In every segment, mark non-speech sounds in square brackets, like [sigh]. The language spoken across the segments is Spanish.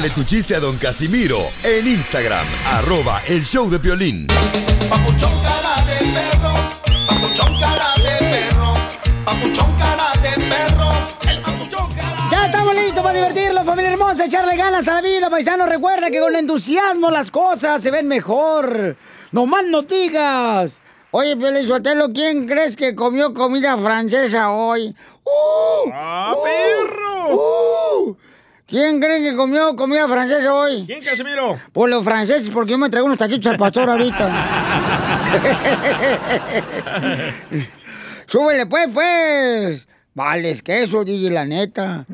Mándale tu chiste a Don Casimiro en Instagram, arroba el show de violín. Papuchón cara de perro, papuchón cara de perro, papuchón cara de perro, el papuchón cara Ya estamos listos para divertirnos, familia hermosa, echarle ganas a la vida, paisano. Recuerda que con entusiasmo las cosas se ven mejor. No más no digas. Oye, Pelizotelo, ¿quién crees que comió comida francesa hoy? ¡Uh! ¡Ah, ¡Uh! perro! ¡Uh! ¿Quién cree que comió comida francesa hoy? ¿Quién, Casimiro? Pues los franceses, porque yo me traigo unos taquitos al pastor ahorita. [laughs] Súbele pues, pues. Vale, es que eso, DJ, la neta.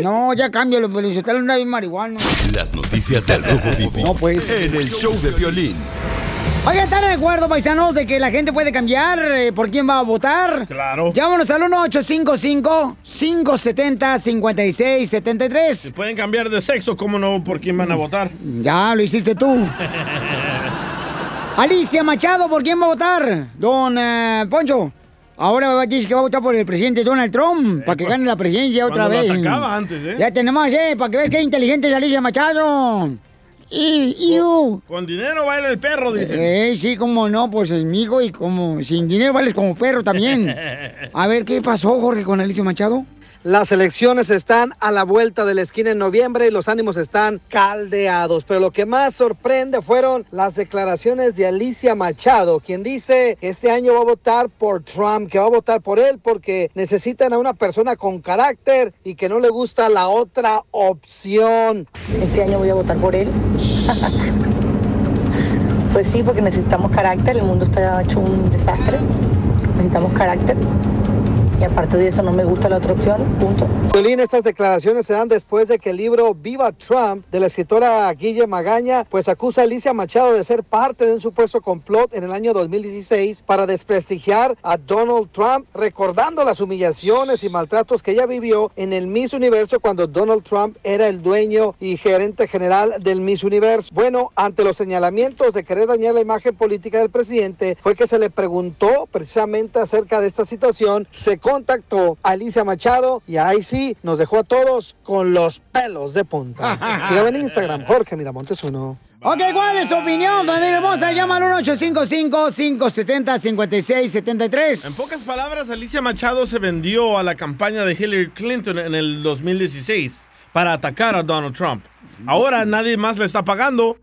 No, ya cámbialo, Pelizotelo anda bien marihuano. Las noticias del Rojo [laughs] Vivo No, pues. en el show de violín. Oigan, ¿están de acuerdo, paisanos, de que la gente puede cambiar eh, por quién va a votar? Claro. Llámanos al 1-855-570-5673. Si pueden cambiar de sexo, ¿cómo no? ¿Por quién van a votar? Ya, lo hiciste tú. [laughs] Alicia Machado, ¿por quién va a votar? Don eh, Poncho. Ahora dice que va a votar por el presidente Donald Trump para que gane la presidencia otra cuando lo vez. atacaba antes, ¿eh? Ya tenemos, ¿eh? Para que veas qué inteligente es Alicia Machado. Y, uh. Con dinero baila el perro, dice. Eh, sí, cómo no, pues amigo, y como sin dinero vales como perro también. [laughs] A ver, ¿qué pasó, Jorge, con Alicia Machado? Las elecciones están a la vuelta de la esquina en noviembre y los ánimos están caldeados. Pero lo que más sorprende fueron las declaraciones de Alicia Machado, quien dice que este año va a votar por Trump, que va a votar por él porque necesitan a una persona con carácter y que no le gusta la otra opción. Este año voy a votar por él. [laughs] Pues sí, porque necesitamos carácter, el mundo está hecho un desastre. Necesitamos carácter. Y aparte de eso no me gusta la otra opción, punto. Violín, estas declaraciones se dan después de que el libro Viva Trump de la escritora Guille Magaña pues acusa a Alicia Machado de ser parte de un supuesto complot en el año 2016 para desprestigiar a Donald Trump, recordando las humillaciones y maltratos que ella vivió en el Miss Universo cuando Donald Trump era el dueño y gerente general del Miss Universo. Bueno, ante los señalamientos de querer dañar la imagen política del presidente, fue que se le preguntó precisamente acerca de esta situación, se contactó a Alicia Machado y ahí sí nos dejó a todos con los pelos de punta. [laughs] Sígame en Instagram, Jorge Miramontes uno. Ok, ¿cuál es tu opinión, familia hermosa? Llama al 1-855-570-5673. En pocas palabras, Alicia Machado se vendió a la campaña de Hillary Clinton en el 2016 para atacar a Donald Trump. Ahora nadie más le está pagando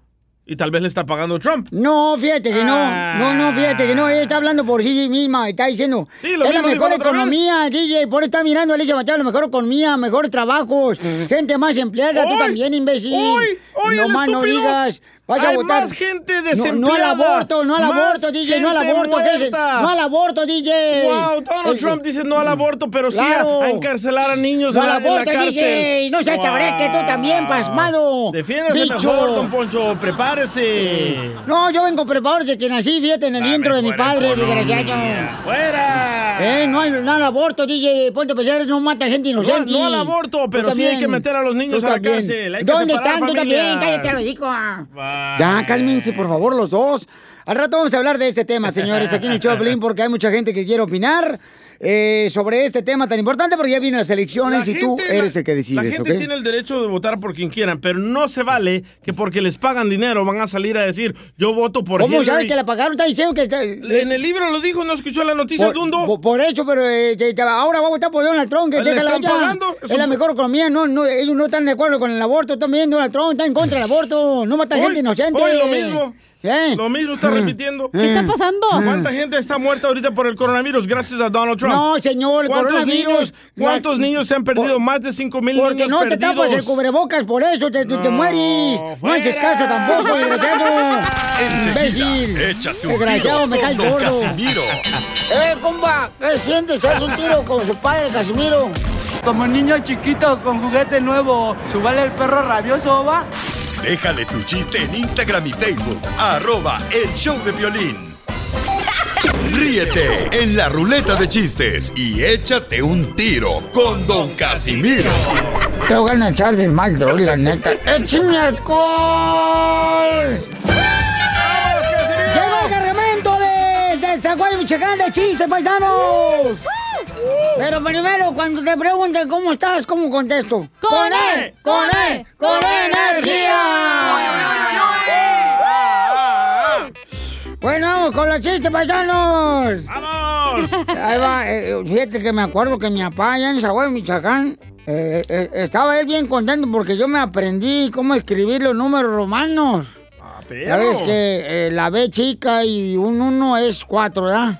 y tal vez le está pagando Trump. No, fíjate que no. No, no, fíjate que no. Ella está hablando por sí misma. Está diciendo. Sí, lo es la mejor economía, DJ. Por está mirando a Alicia Machado. La mejor economía, mejores trabajos. [laughs] Gente más empleada. Tú también, imbécil. ¡Hoy! ¡Hoy, no más no digas. Vas a votar. más gente No, no al desempleada. aborto, no al aborto, DJ. No al aborto. ¿qué es? No al aborto, DJ. Wow, Donald Trump dice no al aborto, pero Claro. sí a, a encarcelar a niños No en al la, en la aborto, cárcel. DJ. No seas Wow. tú también, pasmado. Defiéndase mejor, don Poncho, No, yo vengo preparado desde que nací, fíjate, en el vientre de mi padre, desgraciado. ¡Fuera! Eh, no no al aborto, DJ. Ponte a pensar, no mata gente No, inocente. no al aborto, pero sí hay que meter a los niños a la cárcel. Hay que ¿Dónde separar están? Tú también. Cállate, los hijos. Bye. Ya, cálmense, por favor, los dos. Al rato vamos a hablar de este tema, señores, aquí en el [laughs] Choplin, porque hay mucha gente que quiere opinar eh, sobre este tema tan importante, porque ya vienen las elecciones La y tú gente- eres el que La decides, gente ¿ok? tiene el derecho de votar por quien quieran, pero no se vale que porque les pagan dinero van a salir a decir yo voto por ¿Cómo sabes que la pagaron? Está diciendo que... está- En el libro lo dijo, ¿no escuchó la noticia, Por, Dundo? por- por eso, pero eh, te- ahora va a votar por Donald Trump, que ¿Le déjala ya. pagando? Es la mejor economía, no, no, ellos no están de acuerdo con el aborto, también Donald Trump está en contra del aborto, no mata Hoy- gente inocente. hoy lo mismo. ¿Eh? Lo mismo está repitiendo. ¿Qué está pasando? ¿Cuánta gente está muerta ahorita por el coronavirus gracias a Donald Trump? No, señor, el ¿Cuántos coronavirus- niños, ¿Cuántos la- niños se han perdido? Más de 5 mil Porque niños no te tapas el cubrebocas, por eso te, te- te mueres. No haces caso tampoco, [laughs] desgraciado. Imbécil. échate un Desgraciado, tiro me cae gordo. Casimiro. [laughs] Eh, compa, ¿qué sientes? ¿Haz un tiro con su padre, Casimiro? Como niño chiquito con juguete nuevo, ¿subale el perro rabioso, va? Déjale tu chiste en Instagram y Facebook. Arroba el show de violín. Ríete en la ruleta de chistes y échate un tiro con Don Casimiro. Te voy a echar de mal, droga, la neta. ¡Échame alcohol! ¡Llegó el cargamento desde Zaguayo, Michoacán de chistes, paisanos! Pero primero, cuando te pregunten cómo estás, ¿cómo contesto? ¡Con él! ¡Con él! ¡Con energía! Bueno, con los chistes, paisanos. ¡Vamos! Ahí va, eh, fíjate que me acuerdo que mi papá allá en Zaguayo, Michoacán, eh, eh, estaba él bien contento porque yo me aprendí cómo escribir los números romanos. Ya ves que eh, la B chica y un 1 es 4, ¿verdad?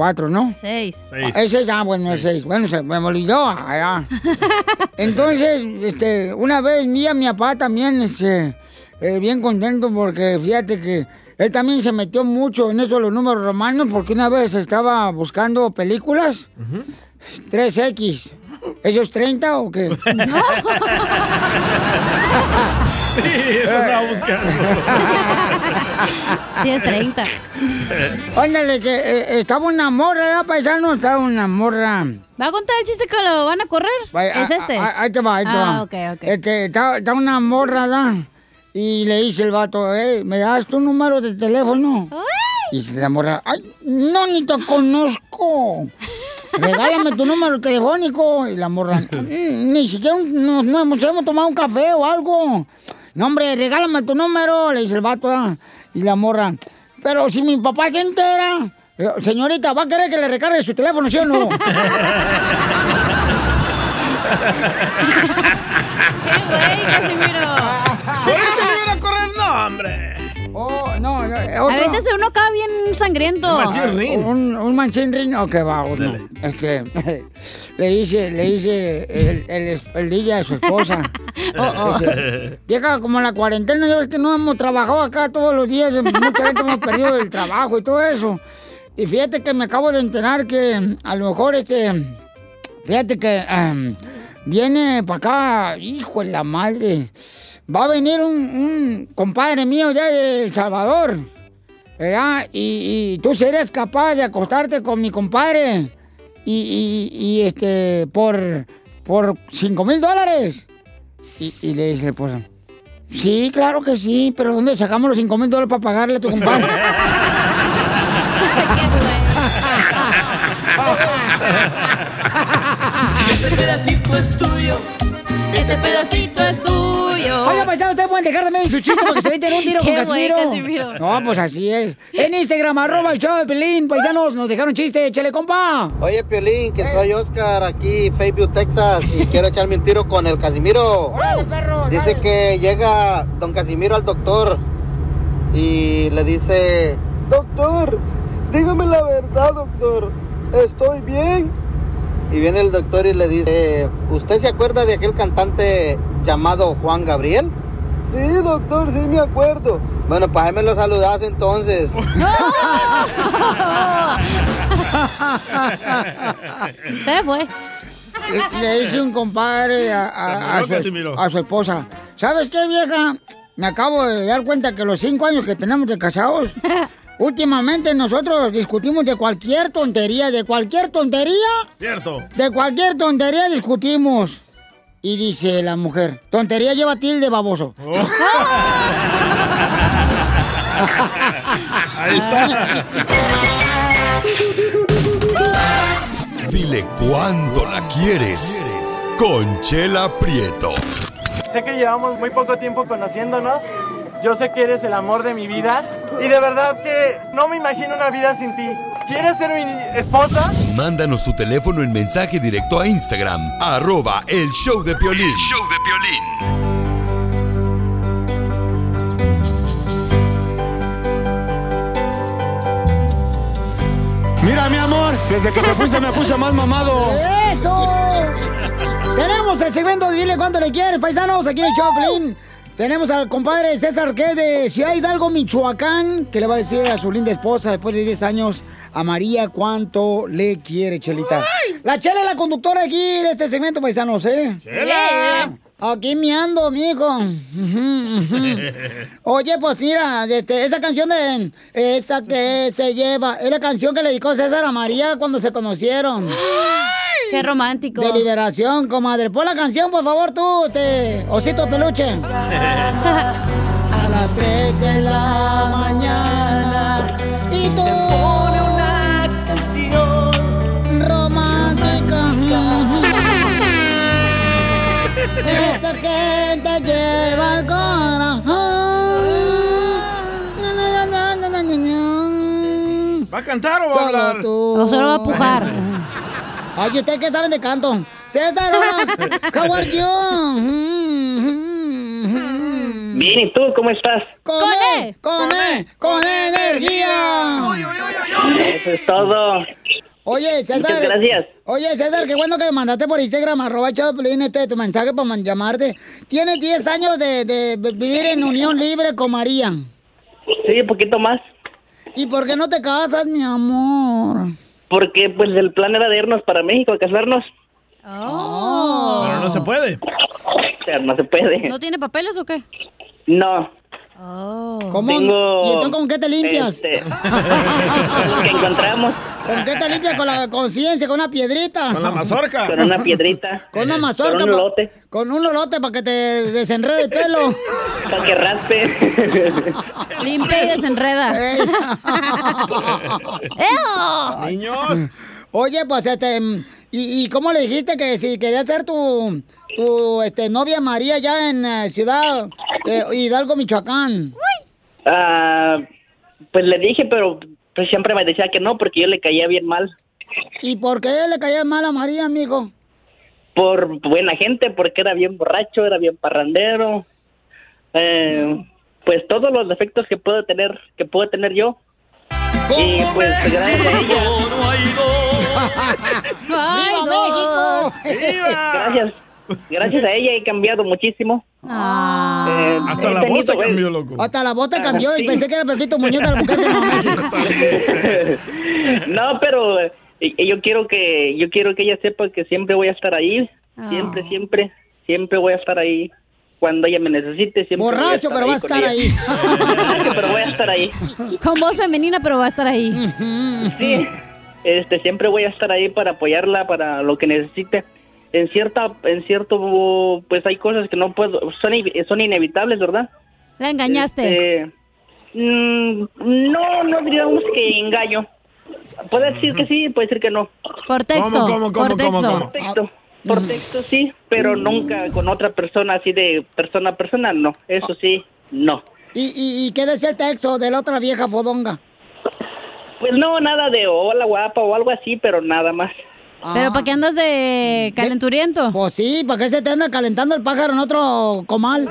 4, ¿no? Seis. Seis. Es 6, ah, bueno, es 6. Bueno, se me olvidó allá. [laughs] Entonces, este, una vez mía, mi papá también, este, eh, bien contento porque fíjate que él también se metió mucho en eso de los números romanos porque una vez estaba buscando películas. 3X. ¿Eso es 30 o qué? [laughs] Sí, eso estaba buscando. Sí, es 30. Ándale, que eh, estaba una morra, ¿verdad, paisano? Estaba una morra. ¿Va a contar el chiste que lo van a correr? Vaya, ¿Es a- este? a- ahí te va, ahí te ah, va. ok, ok. Este, está, está una morra, ¿verdad? Y le dice el vato, eh, ¿me das tu número de teléfono? Y dice la morra, ay, no, ni te conozco. [laughs] Regálame tu número telefónico. Y la morra, [laughs] "Mm, ni siquiera nos, nos hemos- hemos tomado un café o algo. No, hombre, regálame tu número, le dice el vato. ¿verdad? Y la morra, pero si mi papá se entera. Digo, Señorita, ¿va a querer que le recargue su teléfono, sí o no? [laughs] [laughs] ¡Qué güey, Casimiro! ¿Por eso me iban a correr? No, hombre. Oh, no, no, eh, A veces uno acá bien sangriento. Un machín rin. Un, un manchín rin, ok, va, uno. Dale. Este, [laughs] le dice, le dice el, el, es- el DJ a su esposa. [laughs] Oh, Dice, Vieja, como en la cuarentena, ya ves que no hemos trabajado acá todos los días, mucha gente hemos perdido el trabajo y todo eso. Y fíjate que me acabo de enterar que a lo mejor este, fíjate que am, viene para acá, hijo de la madre, va a venir un, un compadre mío ya de El Salvador. ¿verdad? Y, y tú serías capaz de acostarte con mi compadre y, y- y, este por por cinco mil dólares. Y, y le dice pues sí, claro que sí, pero ¿dónde sacamos los cinco mil dólares para pagarle a tu compadre? [laughs] Este pedacito es tuyo. Este pedacito es tuyo. Oiga, paisano, ustedes pueden dejar también su chiste porque se meten un tiro [laughs] con Casimiro. Casimiro. No, pues así es. En Instagram, arroba el show de Pelín, paisanos, nos dejaron chiste, échale, compa. Oye, Piolín, que soy Oscar aquí, Fayetteville, Texas, y quiero echarme un tiro con el Casimiro. Órale, perro, Dice dale. que llega don Casimiro al doctor y le dice, doctor, dígame la verdad, doctor, ¿estoy bien? Y viene el doctor y le dice, ¿usted se acuerda de aquel cantante llamado Juan Gabriel? Sí, doctor, sí me acuerdo. Bueno, pues ahí me lo saludas entonces. [laughs] Se fue. Le, dice un compadre a, su, a su esposa. ¿Sabes qué, vieja? Me acabo de dar cuenta que los cinco años que tenemos de casados, [laughs] últimamente nosotros discutimos de cualquier tontería, de cualquier tontería, Cierto. de cualquier tontería discutimos. Y dice la mujer, tontería lleva tilde baboso. [laughs] Ahí está. Dile cuándo la quieres. Conchela Prieto. Sé que llevamos muy poco tiempo conociéndonos. Yo sé que eres el amor de mi vida. Y de verdad que no me imagino una vida sin ti. ¿Quieres ser mi esposa? Mándanos tu teléfono en mensaje directo a Instagram. Arroba el show de Piolín. show de Piolín. Mira, mi amor, desde que te fuiste me puse más mamado. ¡Eso! Tenemos el segmento de Dile cuánto le quieres, paisanos, aquí en el Choplin. Tenemos al compadre César que de Ciudad Hidalgo, Michoacán, que le va a decir a su linda esposa después de 10 años a María cuánto le quiere, Chelita. La Chela es la conductora aquí de este segmento, paisanos, ¿eh? ¡Chela! Aquí me ando, mijo. [laughs] Oye, pues mira, este, esa canción de esa que se lleva, es la canción que le dedicó César a María cuando se conocieron. Qué romántico. De liberación, comadre. Pon la canción, por favor, tú, este, osito peluche. [laughs] a las 3 de la mañana y tú pone una canción romántica. [laughs] Esa que te lleva al corazón. ¿Va a cantar o va a Solo hablar? tú. O solo va a pujar. Ay, ¿ustedes qué saben de canto? César. [laughs] How are you? Bien, ¿y tú cómo estás? Con E, con E, con energía. Eso es todo. Oye, César. Muchas gracias. Oye, César, qué bueno que me mandaste por Instagram, arroba Choplin, este, tu mensaje para llamarte. Tienes 10 años de, de vivir en unión libre con María. Sí, un poquito más. ¿Y por qué no te casas, mi amor? Porque pues el plan era de irnos para México a casarnos. Oh. Pero no se puede. O sea, no se puede. ¿No tiene papeles o qué? No. ¿Cómo? Tengo, ¿Y entonces con qué te limpias? este, que [laughs] encontramos ¿Con qué te limpias? ¿Con la conciencia? ¿Con una piedrita? Con la mazorca. con una piedrita. [laughs] Con una mazorca. Con un pa- lote. Con un lolote para que te desenrede el pelo. [laughs] Para que raspe. Limpia y desenreda. Ey. ¡Eo! Niños. Oye, pues este, mm, ¿y, y cómo le dijiste que si querías ser tu, tu este, novia María ya en eh, Ciudad eh, Hidalgo, Michoacán? Ah, pues le dije, pero pues siempre me decía que no porque yo le caía bien mal. ¿Y por qué le caías mal a María, amigo? Por buena gente, porque era bien borracho, era bien parrandero. Eh, pues todos los defectos que puedo tener, que puedo tener yo. Y pues gracias a ella. [laughs] ¡Viva México! [laughs] Gracias. Gracias a ella he cambiado muchísimo. Eh, Hasta he la tenido, voz te pues, cambió, loco. Hasta la Ah, cambió y sí. pensé que era Pepito Muñoz de la mujer de Nuevo México. no, pero eh, yo quiero que yo quiero que ella sepa que siempre voy a estar ahí, siempre, siempre, siempre voy a estar ahí cuando ella me necesite. Siempre Borracho, pero va a estar ahí. Borracho, [laughs] pero voy a estar ahí. Con voz femenina, pero va a estar ahí. Sí, este, siempre voy a estar ahí para apoyarla para lo que necesite. En cierta, en cierto, pues hay cosas que no puedo, son, son inevitables, ¿verdad? La engañaste. Este, mm, no, no diríamos que engaño. Puede decir que sí, puede decir que no. Por texto. ¿Cómo, cómo, por cómo, texto. cómo, cómo? Por texto, por texto sí, pero nunca con otra persona así de persona a persona, no. Eso sí, no. ¿Y, y, y qué decía el texto de la otra vieja fodonga? Pues no, nada de hola guapa o algo así, pero nada más. Pero ¿para qué andas de calenturiento? Pues sí, ¿para qué se te anda calentando el pájaro en otro comal?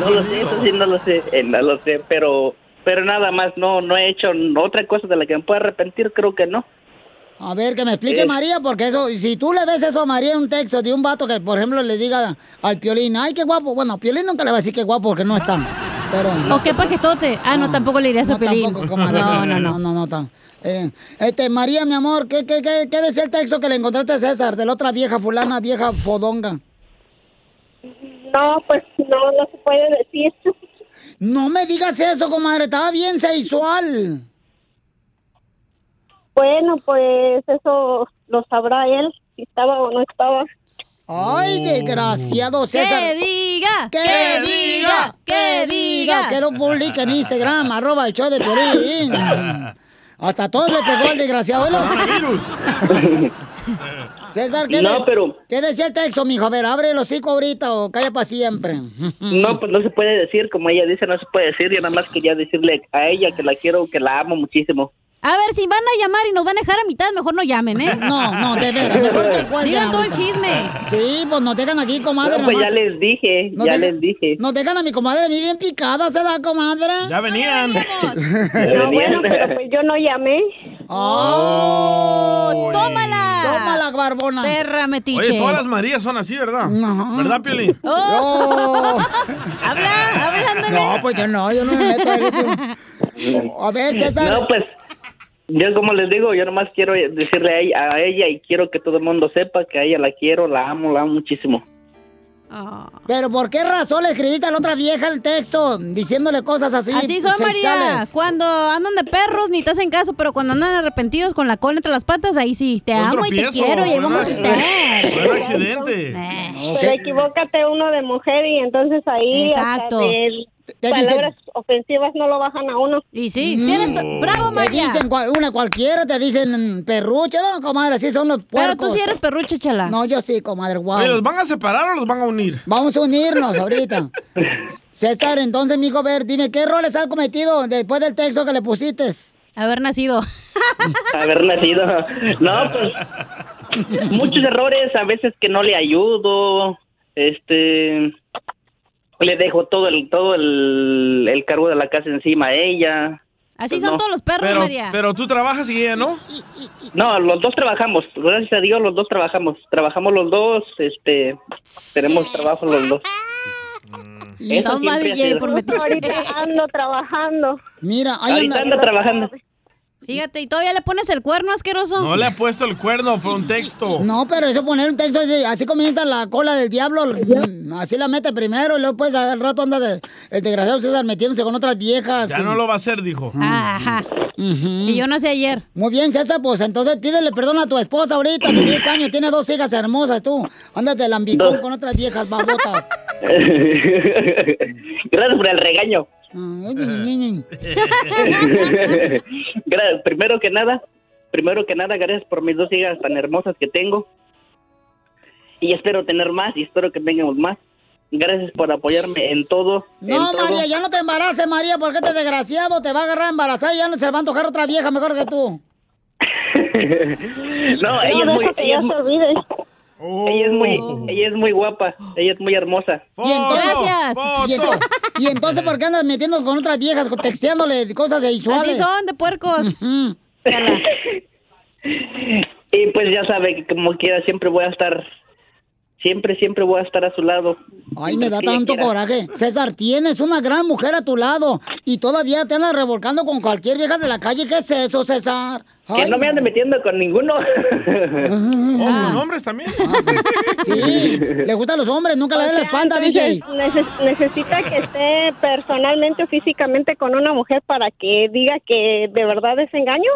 No lo sé, eso sí no lo sé, eh, no lo sé, pero pero nada más, no no he hecho otra cosa de la que me pueda arrepentir, creo que no. A ver, que me explique Eh. María, porque eso, si tú le ves eso a María en un texto de un vato que, por ejemplo, le diga al Piolín, ay, qué guapo. Bueno, Piolín nunca le va a decir qué guapo porque no está. Pero... ¿O qué paquetote? Ah, no, tampoco le iría a su No, pelín. tampoco, comadre. No, no, no. No, no, no. Eh, este, María, mi amor, ¿qué, qué, qué, qué decía el texto que le encontraste a César de la otra vieja fulana, vieja fodonga? No, pues no, no se puede decir. No me digas eso, comadre, estaba bien sexual. Bueno, pues eso lo sabrá él, si estaba o no estaba. Ay, desgraciado César. ¡Que diga! ¡Que ¡Que diga! diga! ¡Que diga! Que lo publique en Instagram, arroba el show de Piolín. [laughs] Hasta todos le pegó al desgraciado. [laughs] César, ¿qué, No, des- pero- ¿qué decía el texto, mijo? A ver, abre el hocico ahorita o calla para siempre. [laughs] No, pues no se puede decir, como ella dice, no se puede decir, yo nada más quería decirle a ella que la quiero, que la amo muchísimo. A ver, si van a llamar y nos van a dejar a mitad, mejor no llamen, ¿eh? No, no, de veras, [laughs] mejor que cuelguen Digan todo el chisme. Sí, pues nos dejan aquí, comadre. No, pues ya les dije, Nos ya dejan- les dije. Nos dejan a mi comadre a mí bien picada, ¿se da, comadre? Ya venían. [laughs] No, bueno, pero pues yo no llamé. ¡Oh! ¡Tómala! ¡Tómala, barbona! Perra metiche. Oye, todas las Marías son así, ¿verdad? ¿Verdad, Piolín? ¡Oh! [laughs] Habla, hablándole. No, pues yo no, yo no me meto. A ver, César. No, pues, yo como les digo, yo nomás quiero decirle a ella, a ella y quiero que todo el mundo sepa que a ella la quiero, la amo, la amo muchísimo. Pero ¿por qué razón le escribiste a la otra vieja el texto diciéndole cosas así? Así son, María. Cuando andan de perros ni te hacen caso, pero cuando andan arrepentidos con la cola entre las patas, ahí sí. Te Un amo y te quiero y ahí vamos a estar. Fue un accidente. Pero equivócate uno de mujer y entonces ahí Exacto. hasta Te dicen- palabras ofensivas no lo bajan a uno. Y sí, tienes bravo, Te María. dicen cua- una cualquiera, te dicen perrucha, no, comadre, así son los Pero puercos. tú sí eres perrucha, chala. No, yo sí, comadre, wow. Oye, ¿Los van a separar o los van a unir? Vamos a unirnos ahorita. [laughs] César, entonces, mijo, a ver, dime, ¿qué errores has cometido después del texto que le pusiste? Haber nacido. [laughs] Haber nacido. No, pues, muchos errores, a veces que no le ayudo, este, le dejo todo el, todo el, el cargo de la casa encima a ella. Así Pues son no. todos los perros, Pero, María. pero tú trabajas y ella no. No, los dos trabajamos, gracias a Dios los dos trabajamos, trabajamos los dos, este, tenemos trabajo los dos. Eso DJ, sido. por metiche. Ahorita ando trabajando. Mira, ahí Ahorita anda. anda trabajando. Fíjate, y todavía le pones el cuerno asqueroso. No le ha puesto el cuerno, fue un texto. No, pero eso poner un texto así, así comienza la cola del diablo, mm, así la mete primero y luego pues al rato anda de, el desgraciado César metiéndose con otras viejas. Ya no lo va a hacer, dijo. Ajá. Y yo nací ayer. Muy bien, César, pues entonces pídele perdón a tu esposa ahorita, de 10 años, tiene dos hijas hermosas tú. Ándate lambicón Dos. con otras viejas babotas. [laughs] Gracias por el regaño. Primero que nada, primero que nada, gracias por mis dos hijas tan hermosas que tengo. Y espero tener más y espero que tengamos más. Gracias por apoyarme en todo. en No, todo. María, ya no te embaraces, María, porque este desgraciado te va a agarrar embarazada y ya no se va a antojar otra vieja mejor que tú. [laughs] no, ella es No, muy, deja que ella ya es, ella es muy, ella es muy guapa, ella es muy hermosa. Y entonces, Gracias. Y, ento- y entonces, ¿por qué andas metiendo con otras viejas, con- texteándole cosas sexuales? Así son, de puercos. [laughs] Y pues ya sabe que como quiera siempre voy a estar, siempre, siempre voy a estar a su lado. Ay, me da tanto coraje. César, tienes una gran mujer a tu lado y todavía te andas revolcando con cualquier vieja de la calle. ¿Qué es eso, César? Que no me ande metiendo con ninguno. Oh, con hombres también. Sí, le gustan los hombres, nunca le den la espalda, DJ. neces- necesita que esté personalmente o físicamente con una mujer para que diga que de verdad es engaño.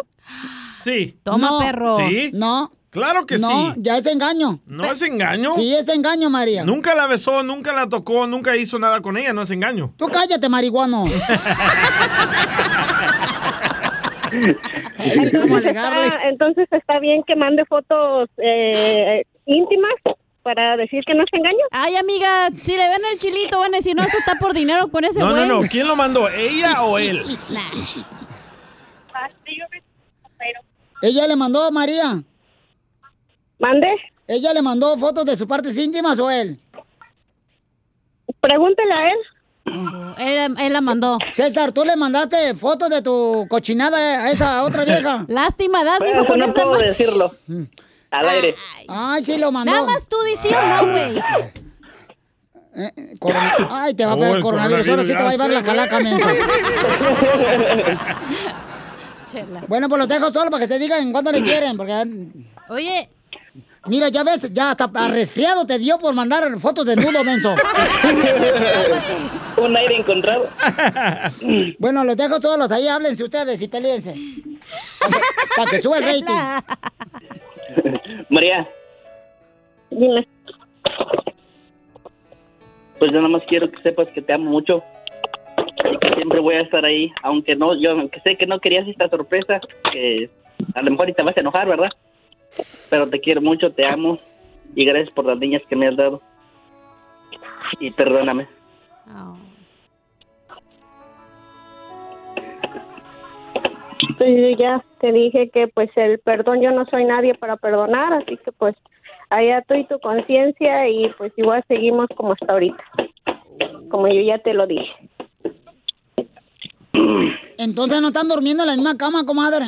Sí. Toma, No. perro. ¿Sí? No, Claro que no, sí. ya es engaño. ¿No es engaño? Sí, es engaño, María. Nunca la besó, nunca la tocó, nunca hizo nada con ella, no es engaño. Tú cállate, marihuano. [laughs] ¿Cómo alegarle? Está- entonces está bien que mande fotos eh, íntimas para decir que no es engaño. Ay, amiga, si le ven el chilito, van a decir, no, esto está por dinero con ese No, güey. no, no. ¿Quién lo mandó? ¿Ella o él? [laughs] ¿Ella le mandó a María? Mande, ¿Ella le mandó fotos de sus partes íntimas o él? pregúntele a él. Él, él la mandó. César, ¿tú le mandaste fotos de tu cochinada a esa otra [laughs] vieja? Lástima, das, Pero mijo, eso con no esa puedo decirlo al aire. Ay, sí lo mandó. Nada más tú di sí o no, güey. [laughs] Eh, eh, corona- Ay, te va a Oh, pegar el coronavirus. Ahora sí te va a llevar la calaca, menso. Chela. [laughs] Bueno, pues los dejo solo para que se digan en cuánto le quieren, porque... Oye, Mira, ya ves, ya hasta a resfriado te dio por mandar fotos de nudo, menso. [laughs] Un aire encontrado. [laughs] Bueno, los dejo solos, ahí háblense ustedes y peleense. Para que, suba el rating. [laughs] María, Dime. pues yo nada más quiero que sepas que te amo mucho. Y que siempre voy a estar ahí, aunque no, yo aunque sé que no querías esta sorpresa, que a lo mejor y te vas a enojar, ¿verdad? Pero te quiero mucho, te amo y gracias por las niñas que me has dado. Y perdóname. Oh. Pues yo ya te dije que pues el perdón yo no soy nadie para perdonar, así que pues allá tú y tu conciencia y pues igual seguimos como hasta ahorita. Como yo ya te lo dije. Entonces no están durmiendo en la misma cama, comadre.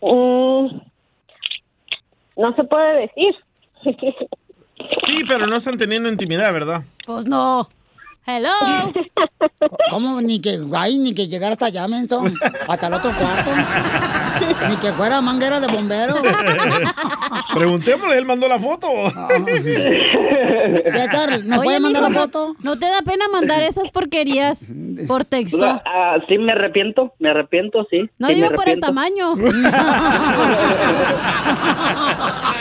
Mm, no se puede decir. Sí, pero no están teniendo intimidad, ¿verdad? Pues no. Hello. [laughs] ¿Cómo? Ni que, ay, ni que llegara hasta allá, menso. Hasta el otro cuarto. Ni que fuera manguera de bombero. Preguntémosle, él mandó la foto. César, ¿nos Oye, puede mandar la foto? ¿No te da pena mandar esas porquerías por texto? Ah, sí, me arrepiento, me arrepiento, sí. No sí, digo por el tamaño. [laughs]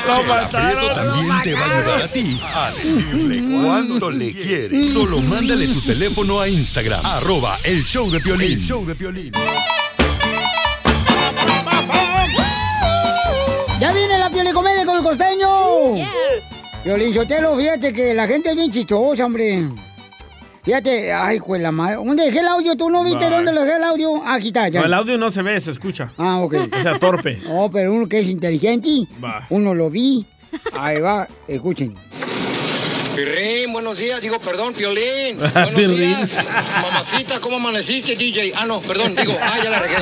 Chela Prieto también te va a ayudar a ti a decirle cuánto le quieres. Solo mándale tu teléfono a Instagram, arroba el show de Piolín. El show de Piolín. ¡Ya viene la piolicomedia con el costeño! Piolín Sotelo, fíjate que la gente es bien chistosa, hombre. Fíjate, ay, pues la madre. ¿Dónde dejé el audio? ¿Tú no viste Bye. dónde lo dejé el audio? Ah, aquí está, ya. No, el audio no se ve, se escucha. Ah, ok. O sea, torpe. [laughs] No, pero uno que es inteligente, Va. uno lo vi. Ahí va, escuchen. Pirrín, buenos días, digo, perdón, Piolín. [laughs] Buenos días. Mamacita, ¿cómo amaneciste, DJ? Ah, no, perdón, digo, ah, ya la regué.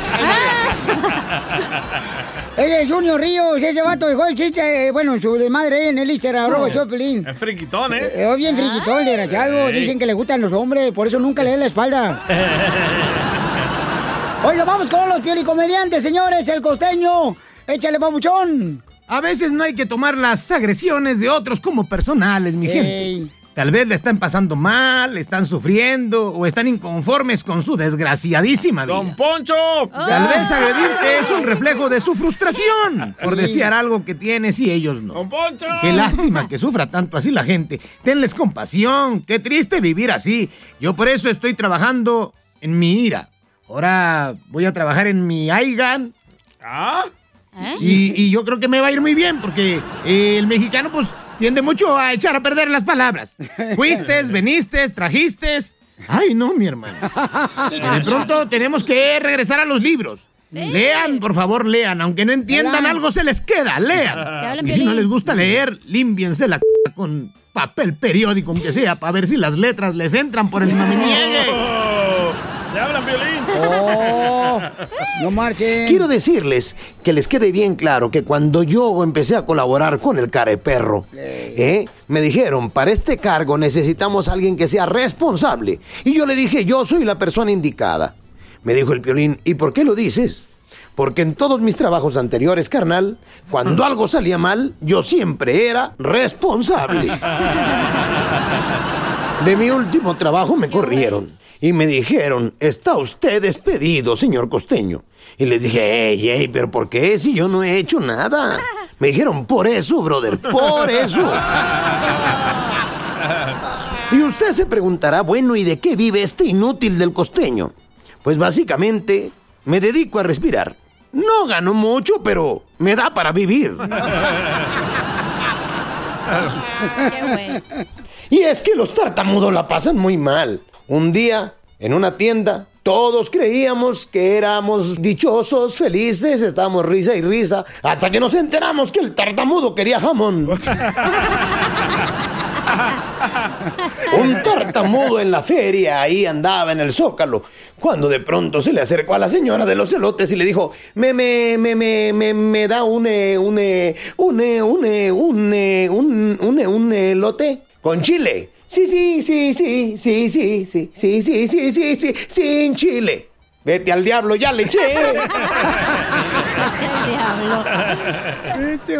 Ese es Junior Ríos, ese vato dejó el chiste, eh, bueno, su de madre en el Instagram, arroba el show de Piolín. Es friquitón, ¿eh? Eh, Es bien friquitón, desgraciado. Ey. Dicen que le gustan los hombres, por eso nunca le den la espalda. [laughs] Oiga, vamos con los piolicomediantes, señores. El costeño. Échale, papuchón. A veces no hay que tomar las agresiones de otros como personales, mi Ey. gente. Tal vez le están pasando mal, están sufriendo o están inconformes con su desgraciadísima vida. ¡Don Poncho! Tal vez agredirte es un reflejo de su frustración por Sí. desear algo que tienes y ellos no. ¡Don Poncho! Qué lástima que sufra tanto así la gente. Tenles compasión. Qué triste vivir así. Yo por eso estoy trabajando en mi ira. Ahora voy a trabajar en mi Aigan. ¿Ah? Y, y yo creo que me va a ir muy bien porque eh, el mexicano pues tiende mucho a echar a perder las palabras. [laughs] Fuiste, veniste, trajiste. Ay, no, mi hermano. [laughs] De pronto tenemos que regresar a los libros. Lean, por favor, lean. Aunque no entiendan Lean. algo, se les queda. Lean. Y si no les gusta leer, límpiense la c con papel periódico, aunque sea, para ver si las letras les entran por el maminiegue. [laughs] ¡Ya hablan violín! Oh, no marchen. Quiero decirles que les quede bien claro que cuando yo empecé a colaborar con el careperro, ¿eh? me dijeron, para este cargo necesitamos a alguien que sea responsable. Y yo le dije, yo soy la persona indicada. Me dijo el piolín, ¿y por qué lo dices? Porque en todos mis trabajos anteriores, carnal, cuando algo salía mal, yo siempre era responsable. [laughs] De mi último trabajo me corrieron y me dijeron, está usted despedido, señor costeño. Y les dije, ey, ey, pero ¿por qué si yo no he hecho nada? Me dijeron, por eso, brother, por eso. Y usted se preguntará, bueno, ¿y de qué vive este inútil del costeño? Pues básicamente me dedico a respirar. No gano mucho, pero me da para vivir. Y es que los tartamudos la pasan muy mal. Un día, en una tienda, todos creíamos que éramos dichosos, felices, estábamos risa y risa, hasta que nos enteramos que el tartamudo quería jamón. [laughs] Un tartamudo en la feria, ahí andaba en el zócalo, cuando de pronto se le acercó a la señora de los elotes y le dijo, me, me, me, me, me, me da un, eh, un, eh, un, eh, un, un, un, un, eh, un elote con chile. Sí, sí, sí, sí, sí, sí, sí, sí, sí, sí, sí, sí, sin chile. Vete al diablo, ya le eché.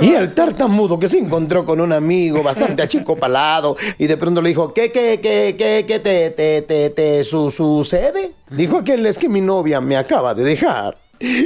Y el tartamudo que se encontró con un amigo bastante achicopalado y de pronto le dijo, ¿qué, qué, qué, qué, qué te, te, te, te su- sucede? Dijo aquel, es que mi novia me acaba de dejar.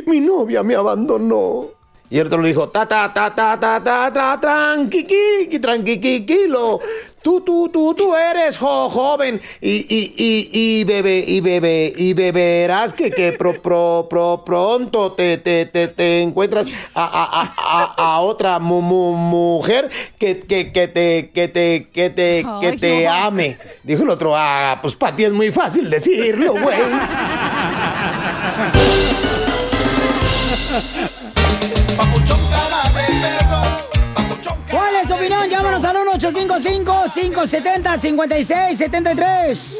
Mi novia me abandonó. Y el otro le dijo, ta, ta, ta, ta, ta, ta, ta, tranquiqui, tranquiquilo. Tú, tú, tú, tú eres jo- joven y, y, y, y bebe, y bebe, y beberás que, que pro, pro, pro, pronto te, te, te, te encuentras a, a, a, a, otra mu- mu- mujer que, que, que te, que te, que te, que te ame. Dijo el otro, ah, pues para ti es muy fácil decirlo, güey. [laughs] opinión? Llámanos al 1-855-570-5673.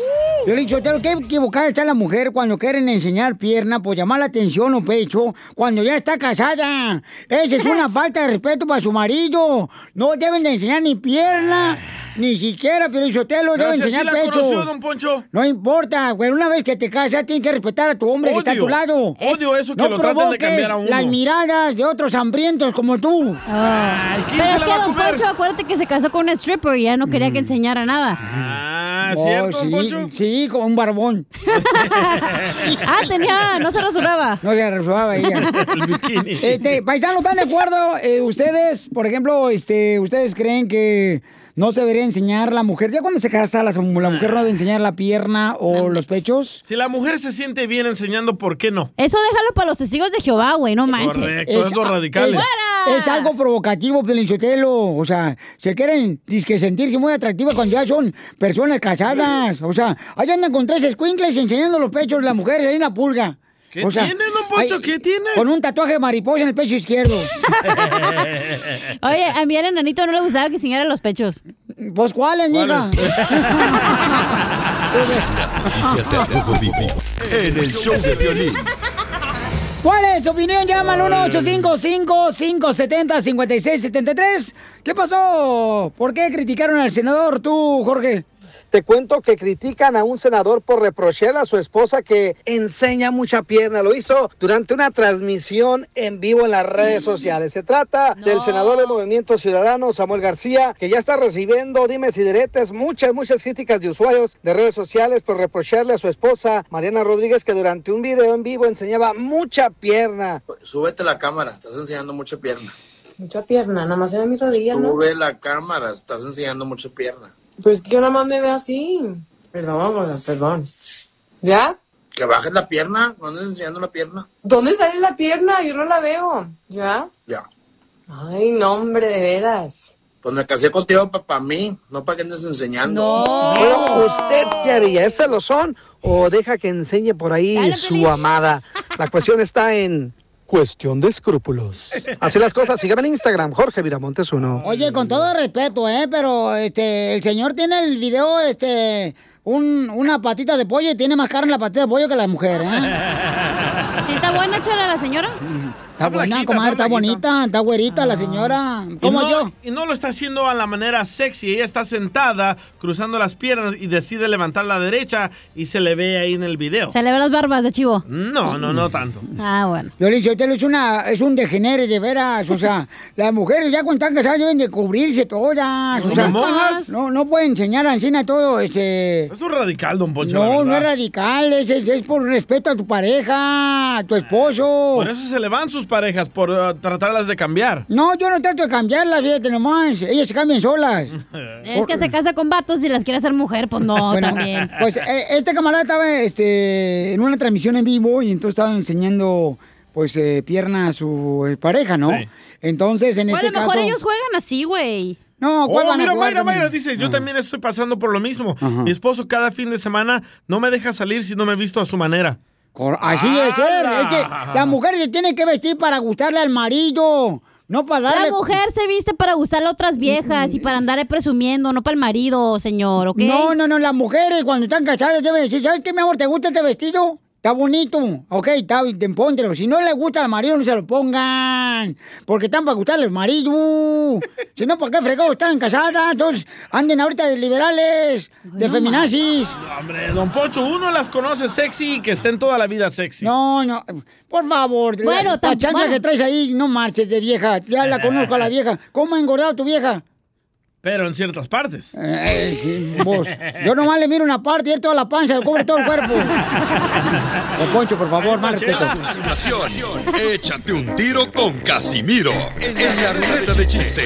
Yo le tengo que equivocar está la mujer cuando quieren enseñar pierna, pues llamar la atención o pecho, cuando ya está casada. Esa es una [laughs] falta de respeto para su marido. No deben de enseñar ni pierna, ni siquiera, pero Sotelo Pero debe si así enseñar pecho. conoció, don Poncho. No importa, güey. Una vez que te casas, tienes que respetar a tu hombre que está a tu lado. Odio eso que no lo traten de cambiar a uno. las miradas de otros hambrientos como tú. Pero es que Don Poncho, acuérdate que se casó con un stripper y ya no quería que enseñara nada. Ah, Oh, ¿cierto, sí, Poncho? Sí, como un barbón. [laughs] ah, tenía, no se rasuraba. No se rasuraba ella. [laughs] El bikini. Este, paisanos, ¿están de acuerdo? Eh, ustedes, por ejemplo, este, ¿ustedes creen que no se debería enseñar la mujer? Ya cuando se casa, la, la mujer no debe enseñar la pierna o los pechos. Si la mujer se siente bien enseñando, ¿por qué no? Eso déjalo para los testigos de Jehová, güey, no manches. Correcto, esos radicales. Es, es algo provocativo, Pelinchotelo. O sea, se quieren dizque sentirse muy atractivas cuando ya son personas casadas. O sea, allá andan con tres escuincles enseñando los pechos de las mujeres ahí en la pulga. ¿Qué O sea, tiene, don Poncho? ¿Qué tiene? Con un tatuaje de mariposa en el pecho izquierdo. [laughs] Oye, a mí al enanito no le gustaba que enseñara los pechos. Pues, ¿cuáles, mija? [laughs] Las noticias del Rojo Vivo en el show de violín. ¿Cuál es tu opinión? Llama al 1-855-570-5673. ¿Qué pasó? ¿Por qué criticaron al senador tú, Jorge? Te cuento que critican a un senador por reprocharle a su esposa que enseña mucha pierna. Lo hizo durante una transmisión en vivo en las redes sociales. Se trata del senador del Movimiento Ciudadano, Samuel García, que ya está recibiendo dimes y diretes, muchas, muchas críticas de usuarios de redes sociales por reprocharle a su esposa, Mariana Rodríguez, que durante un video en vivo enseñaba mucha pierna. Súbete la cámara, estás enseñando mucha pierna. Mucha pierna, nada más en mi rodilla, ¿no? Sube la cámara, estás enseñando mucha pierna. Pues que yo nada más me veo así. Perdón, perdón. ¿Ya? Que bajes la pierna, no andes enseñando la pierna. ¿Dónde sale la pierna? Yo no la veo. ¿Ya? Ya. Ay, no, hombre, de veras. Pues me casé contigo para mí, no para que andes enseñando. Pero usted qué haría, ¿es celosón o deja que enseñe por ahí su amada? La cuestión está en cuestión de escrúpulos. Así las cosas, síganme en Instagram, Jorge Viramontes uno. Oye, con todo respeto, ¿eh? Pero este, el señor tiene el video, este, un- una patita de pollo y tiene más carne en la patita de pollo que la mujer, ¿eh? ¿Sí está buena, chala, la señora? Está buena, comadre, está está bonita, está güerita la señora. Y ¿Cómo no, yo? Y no lo está haciendo a la manera sexy. Ella está sentada, cruzando las piernas y decide levantar la derecha y se le ve ahí en el video. Se le ven las barbas de chivo. No, no, no tanto. Ah, bueno. Yo le digo, es, una, es un degenere de veras. O sea, [laughs] las mujeres ya cuando están casadas deben de cubrirse todas. O ¿Como sea, monjas? No, no pueden enseñar a encina todo, este... Es un radical, don Poncho. No, no es radical, es, es, es por respeto a tu pareja, a tu esposo. Por eso se le van sus parejas, por uh, tratarlas de cambiar. No, yo no trato de cambiarlas, fíjate nomás. Ellas se cambian solas. [laughs] Es que se casa con vatos y las quiere hacer mujer, pues no, [laughs] Bueno, también. Pues eh, este camarada estaba este, en una transmisión en vivo y entonces estaba enseñando pues eh, pierna a su eh, pareja, ¿no? Sí. Entonces, en Bueno, este a lo mejor caso... ellos juegan así, güey. No, ¿cuál Oh, van a mira, jugar Mayra? Mayra dice, yo también estoy pasando por lo mismo. Mi esposo cada fin de semana no me deja salir si no me he visto a su manera. Así debe ser. Es que la mujer se tiene que vestir para gustarle al marido, no para darle... La mujer se viste para gustarle a otras viejas y para andar presumiendo, no para el marido, señor, ¿ok? No, no, no, las mujeres cuando están casadas deben decir, ¿sabes qué, mi amor? ¿Te gusta este vestido? Está bonito, ok, está bien, póntelo. Si no le gusta al marido, no se lo pongan. Porque están para gustarle al marido. Si no, ¿para qué fregados están casadas? Entonces, anden ahorita de liberales, de feminazis. Hombre, don Poncho, uno las conoce sexy y que estén toda la vida sexy. No, no, por favor. Bueno, la, la chancla que traes ahí, no marches de vieja. Ya la [laughs] conozco a la vieja. ¿Cómo ha engordado tu vieja? Pero en ciertas partes. Eh, sí, vos. Yo nomás le miro una parte y él toda la panza, cubre todo el cuerpo. [laughs] Don Poncho, por favor, más respeto. Échate un tiro con Casimiro en la ruleta de chiste.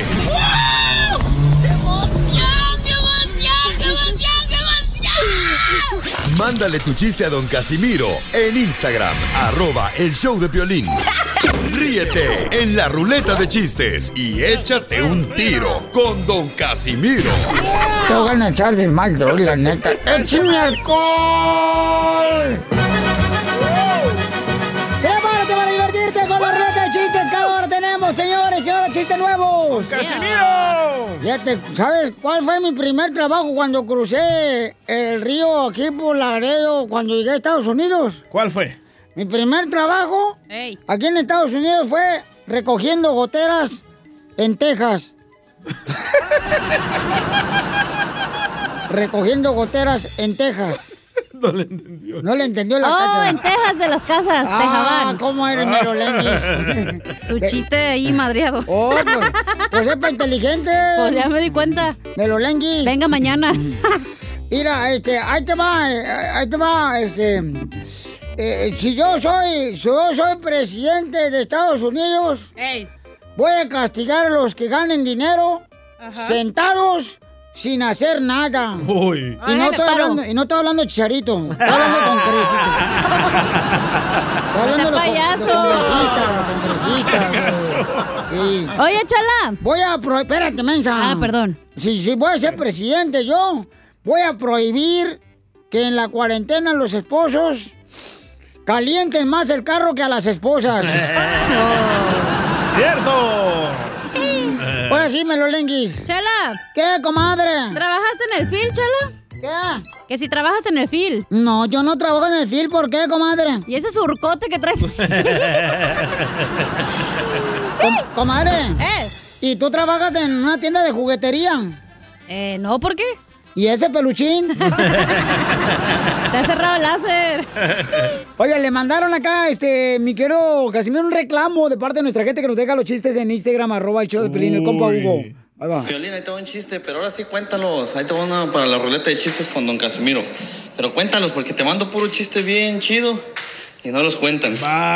Mándale tu chiste a don Casimiro en Instagram, arroba el show de violín. Ríete en la ruleta de chistes y échate un tiro con don Casimiro. Te voy a echar de mal, droga, la neta. ¡Échame alcohol! Prepárate para divertirte con la ruleta de chistes que ahora tenemos, señores. Y ahora chiste nuevos! ¡Casimiro! Fíjate, ¿sabes cuál fue mi primer trabajo cuando crucé el río aquí por Laredo cuando llegué a Estados Unidos? ¿Cuál fue? Mi primer trabajo aquí en Estados Unidos fue recogiendo goteras en Texas. [laughs] recogiendo goteras en Texas. [laughs] No le entendió. No le entendió la Oh, cacha. en Texas de las casas, Ah, Tejabán. ¿cómo eres, Merolengis? [laughs] Su chiste ahí madreado. Oh, pues, pues es para inteligente. Pues ya me di cuenta. Melolenguis. Venga mañana. Mira, este, ahí te va, eh, ahí te va, este. Eh, si yo soy, si yo soy presidente de Estados Unidos, voy a castigar a los que ganen dinero sentados sin hacer nada. Uy. Y no, estoy hablando, y no estoy hablando de Chicharito, estoy hablando con. Estoy hablando de con-. [laughs] Sí. Oye, chala. Voy a prohibir. Espérate, mensa. Ah, perdón. Si, si voy a ser presidente yo, voy a prohibir que en la cuarentena los esposos calienten más el carro que a las esposas. [laughs] ¡Cierto! Ahora sí, me lo lenguis. Chala. ¿Qué, comadre? ¿Trabajas en el FIL, chala? ¿Qué? Que si trabajas en el FIL. No, yo no trabajo en el FIL. ¿Por qué, comadre? ¿Y ese surcote que traes? [laughs] Com- comadre. ¿Eh? ¿Y tú trabajas en una tienda de juguetería? Eh, no, ¿por qué? ¿Y ese peluchín? [laughs] Te ha cerrado el láser. Oye, le mandaron acá, este, mi querido Casimiro, un reclamo de parte de nuestra gente que nos deja los chistes en Instagram, arroba el show de Pelín, el compa Hugo. Ahí va. Violín, ahí te va un chiste, pero ahora sí cuéntalos. Ahí te va una para la ruleta de chistes con don Casimiro. Pero cuéntalos, porque te mando puro chiste bien chido y no los cuentan.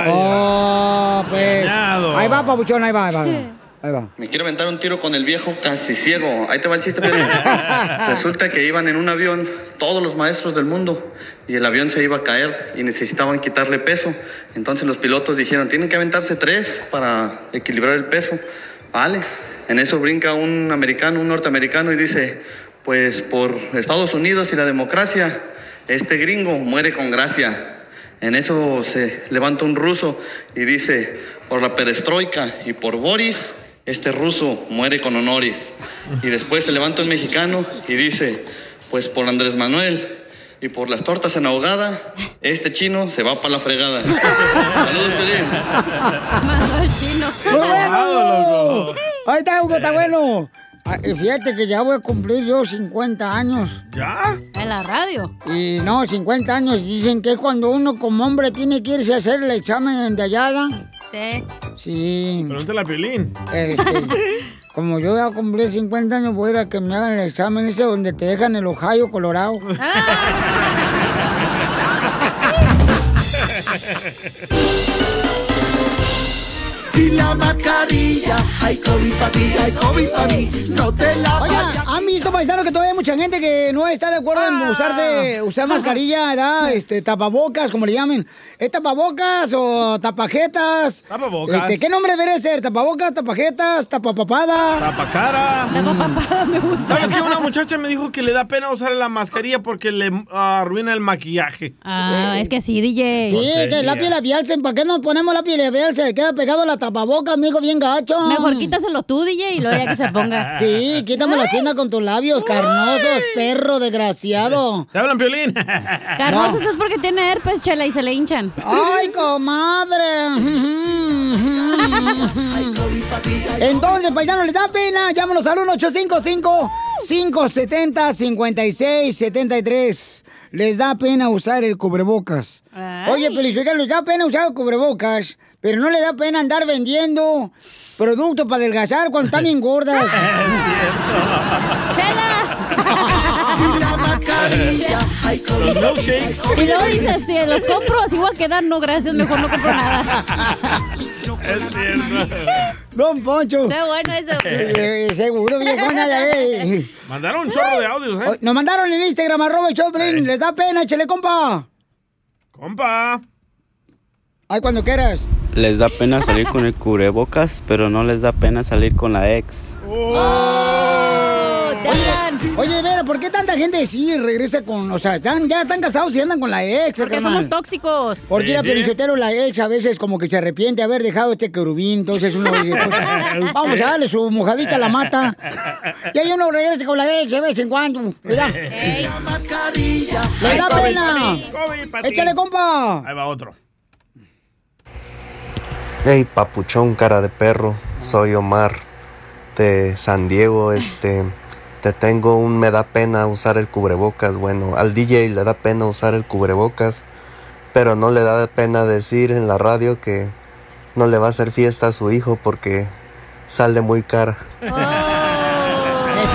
Oh, pues. Ahí va, papuchón, ahí va, ahí va. [laughs] Ahí va. Me quiero aventar un tiro con el viejo casi ciego. Ahí te va el chiste, Piolín. [laughs] Resulta que iban en un avión todos los maestros del mundo y el avión se iba a caer y necesitaban quitarle peso. Entonces los pilotos dijeron, tienen que aventarse tres para equilibrar el peso. Vale. En eso brinca un americano, un norteamericano y dice, pues por Estados Unidos y la democracia, este gringo muere con gracia. En eso se levanta un ruso y dice, por la perestroika y por Boris, este ruso muere con honores. Y después se levanta un mexicano y dice, pues por Andrés Manuel y por las tortas en ahogada, este chino se va para la fregada. Saludos, Piolín. Mandó el chino. ¡Muy bueno! Ahí está, Hugo, está bueno. Ah, y Fíjate que ya voy a cumplir yo 50 años. ¿Ya? En la radio. Y no, 50 años. Dicen que es cuando uno como hombre tiene que irse a hacer el examen de hallada. Sí. Sí. Pregúntale a Piolín. Este, [laughs] como yo voy a cumplir 50 años, voy a ir a que me hagan el examen ese donde te dejan el Ohio, Colorado. [laughs] [laughs] Sin la mascarilla, hay COVID para ti, hay COVID para mí. No te la Oiga, ¿han visto, paisano, que todavía hay mucha gente que no está de acuerdo en usarse, usar mascarilla, ¿verdad? [laughs] Este, tapabocas, como le llamen. ¿Es tapabocas o tapajetas? Tapabocas. Este, ¿Qué nombre debe ser? ¿Tapabocas, tapajetas, tapapapada? Tapacara. Tapapapada me gusta. ¿Sabes que Una muchacha me dijo que le da pena usar la mascarilla porque le ah, arruina el maquillaje. Ah, es que sí, DJ. Sí, que el lápiz labial, ¿para qué nos ponemos lápiz labial? Se queda pegado la tapabocas, amigo, bien gacho. Mejor quítaselo tú, DJ, y luego ya que se ponga. [laughs] Sí, quítame la cena con tus labios carnosos, perro desgraciado. ¿Te hablan, Piolín? [laughs] Carnosos es porque tiene herpes, chela, y se le hinchan. ¡Ay, comadre! [laughs] Entonces, paisanos, ¿les da pena? Llámanos al 1-855-570-5673. Les da pena usar el cubrebocas. Oye, Pelizuega, les da pena usar el cubrebocas, pero no le da pena andar vendiendo productos para adelgazar cuando están bien gordas. La COVID Los milkshakes. Y luego dices, si los compro, así voy a quedar. No, gracias, mejor no compro nada. Es cierto. Don Poncho. Está bueno eso. Eh, seguro, viejona, ve. Mandaron un chorro de audios, ¿eh? Nos mandaron en Instagram, arroba el Choplin. Les da pena, échale, compa. Compa. Ay, cuando quieras. Les da pena salir con el cubrebocas, pero no les da pena salir con la ex. Oye, oye, veras, veras, ¿por qué tanta gente sí regresa con, o sea, están, ya están casados y andan con la ex? Porque carnal? somos tóxicos. Porque Sí, era sí. Felicitero, la ex a veces como que se arrepiente de haber dejado este querubín, entonces uno dice, pues, [laughs] vamos a darle su mojadita a la mata. Y ahí uno regresa con la ex de vez en cuando, ¿verdad? Le da pena. COVID. Échale, compa. Ahí va otro. Hey, papuchón, cara de perro, soy Omar de San Diego, este, te tengo un me da pena usar el cubrebocas, bueno, al DJ le da pena usar el cubrebocas, pero no le da pena decir en la radio que no le va a hacer fiesta a su hijo porque sale muy cara. Eso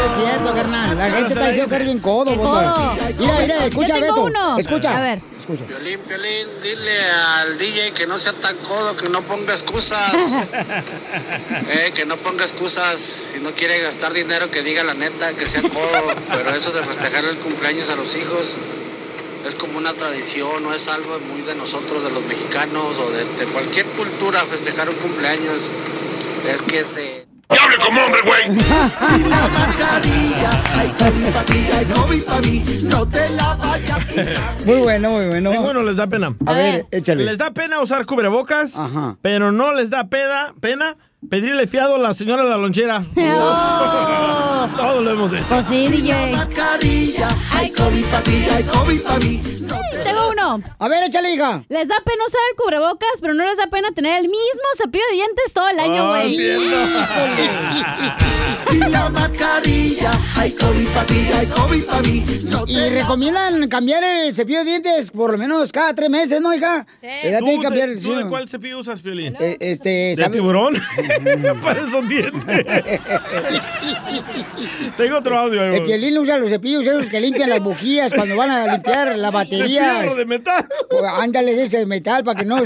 es cierto, carnal. La gente está diciendo que eres bien codo. Mira, mira, escucha, Yo tengo Beto. uno. Escucha. A ver. Escucha. Piolín, Piolín, dile al DJ que no sea tan codo, que no ponga excusas. [laughs] eh, que no ponga excusas. Si no quiere gastar dinero, que diga la neta, que sea codo. Pero eso de festejar el cumpleaños a los hijos es como una tradición, no es algo muy de nosotros, de los mexicanos o de, de cualquier cultura. Festejar un cumpleaños es que se. ¡Que hable como hombre, güey! [laughs] la mascarilla, hay COVID pa' ti, hay COVID pa' mí, no te la vayas a quitar. Muy bueno, muy bueno. Ninguno les da pena. A ver, échale. Les da pena usar cubrebocas, pero no les da pena, pena pedirle fiado a la señora de la lonchera. [laughs] Todo lo hemos hecho. Pues sí, DJ. mascarilla, hay COVID pa' ti, hay COVID pa' mí. Tengo uno. A ver, échale, hija. Les da pena usar el cubrebocas, pero no les da pena tener el mismo cepillo de dientes todo el año, Oh, güey. [laughs] Si la mascarilla, hay COVID pa' ti, hay COVID pa' mí, no Y la recomiendan cambiar el cepillo de dientes por lo menos cada tres meses, ¿no, hija? Ella ¿Tú, tiene que cambiar de, el tú de cepillo. cuál cepillo usas, Piolín? Eh, este, ¿De ¿sabe? tiburón? [laughs] Para esos dientes. [laughs] Tengo otro audio. ahí El piolín usa los cepillos esos que limpian las bujías cuando van a limpiar la batería. De metal. [laughs] Ándale de ese metal para que no...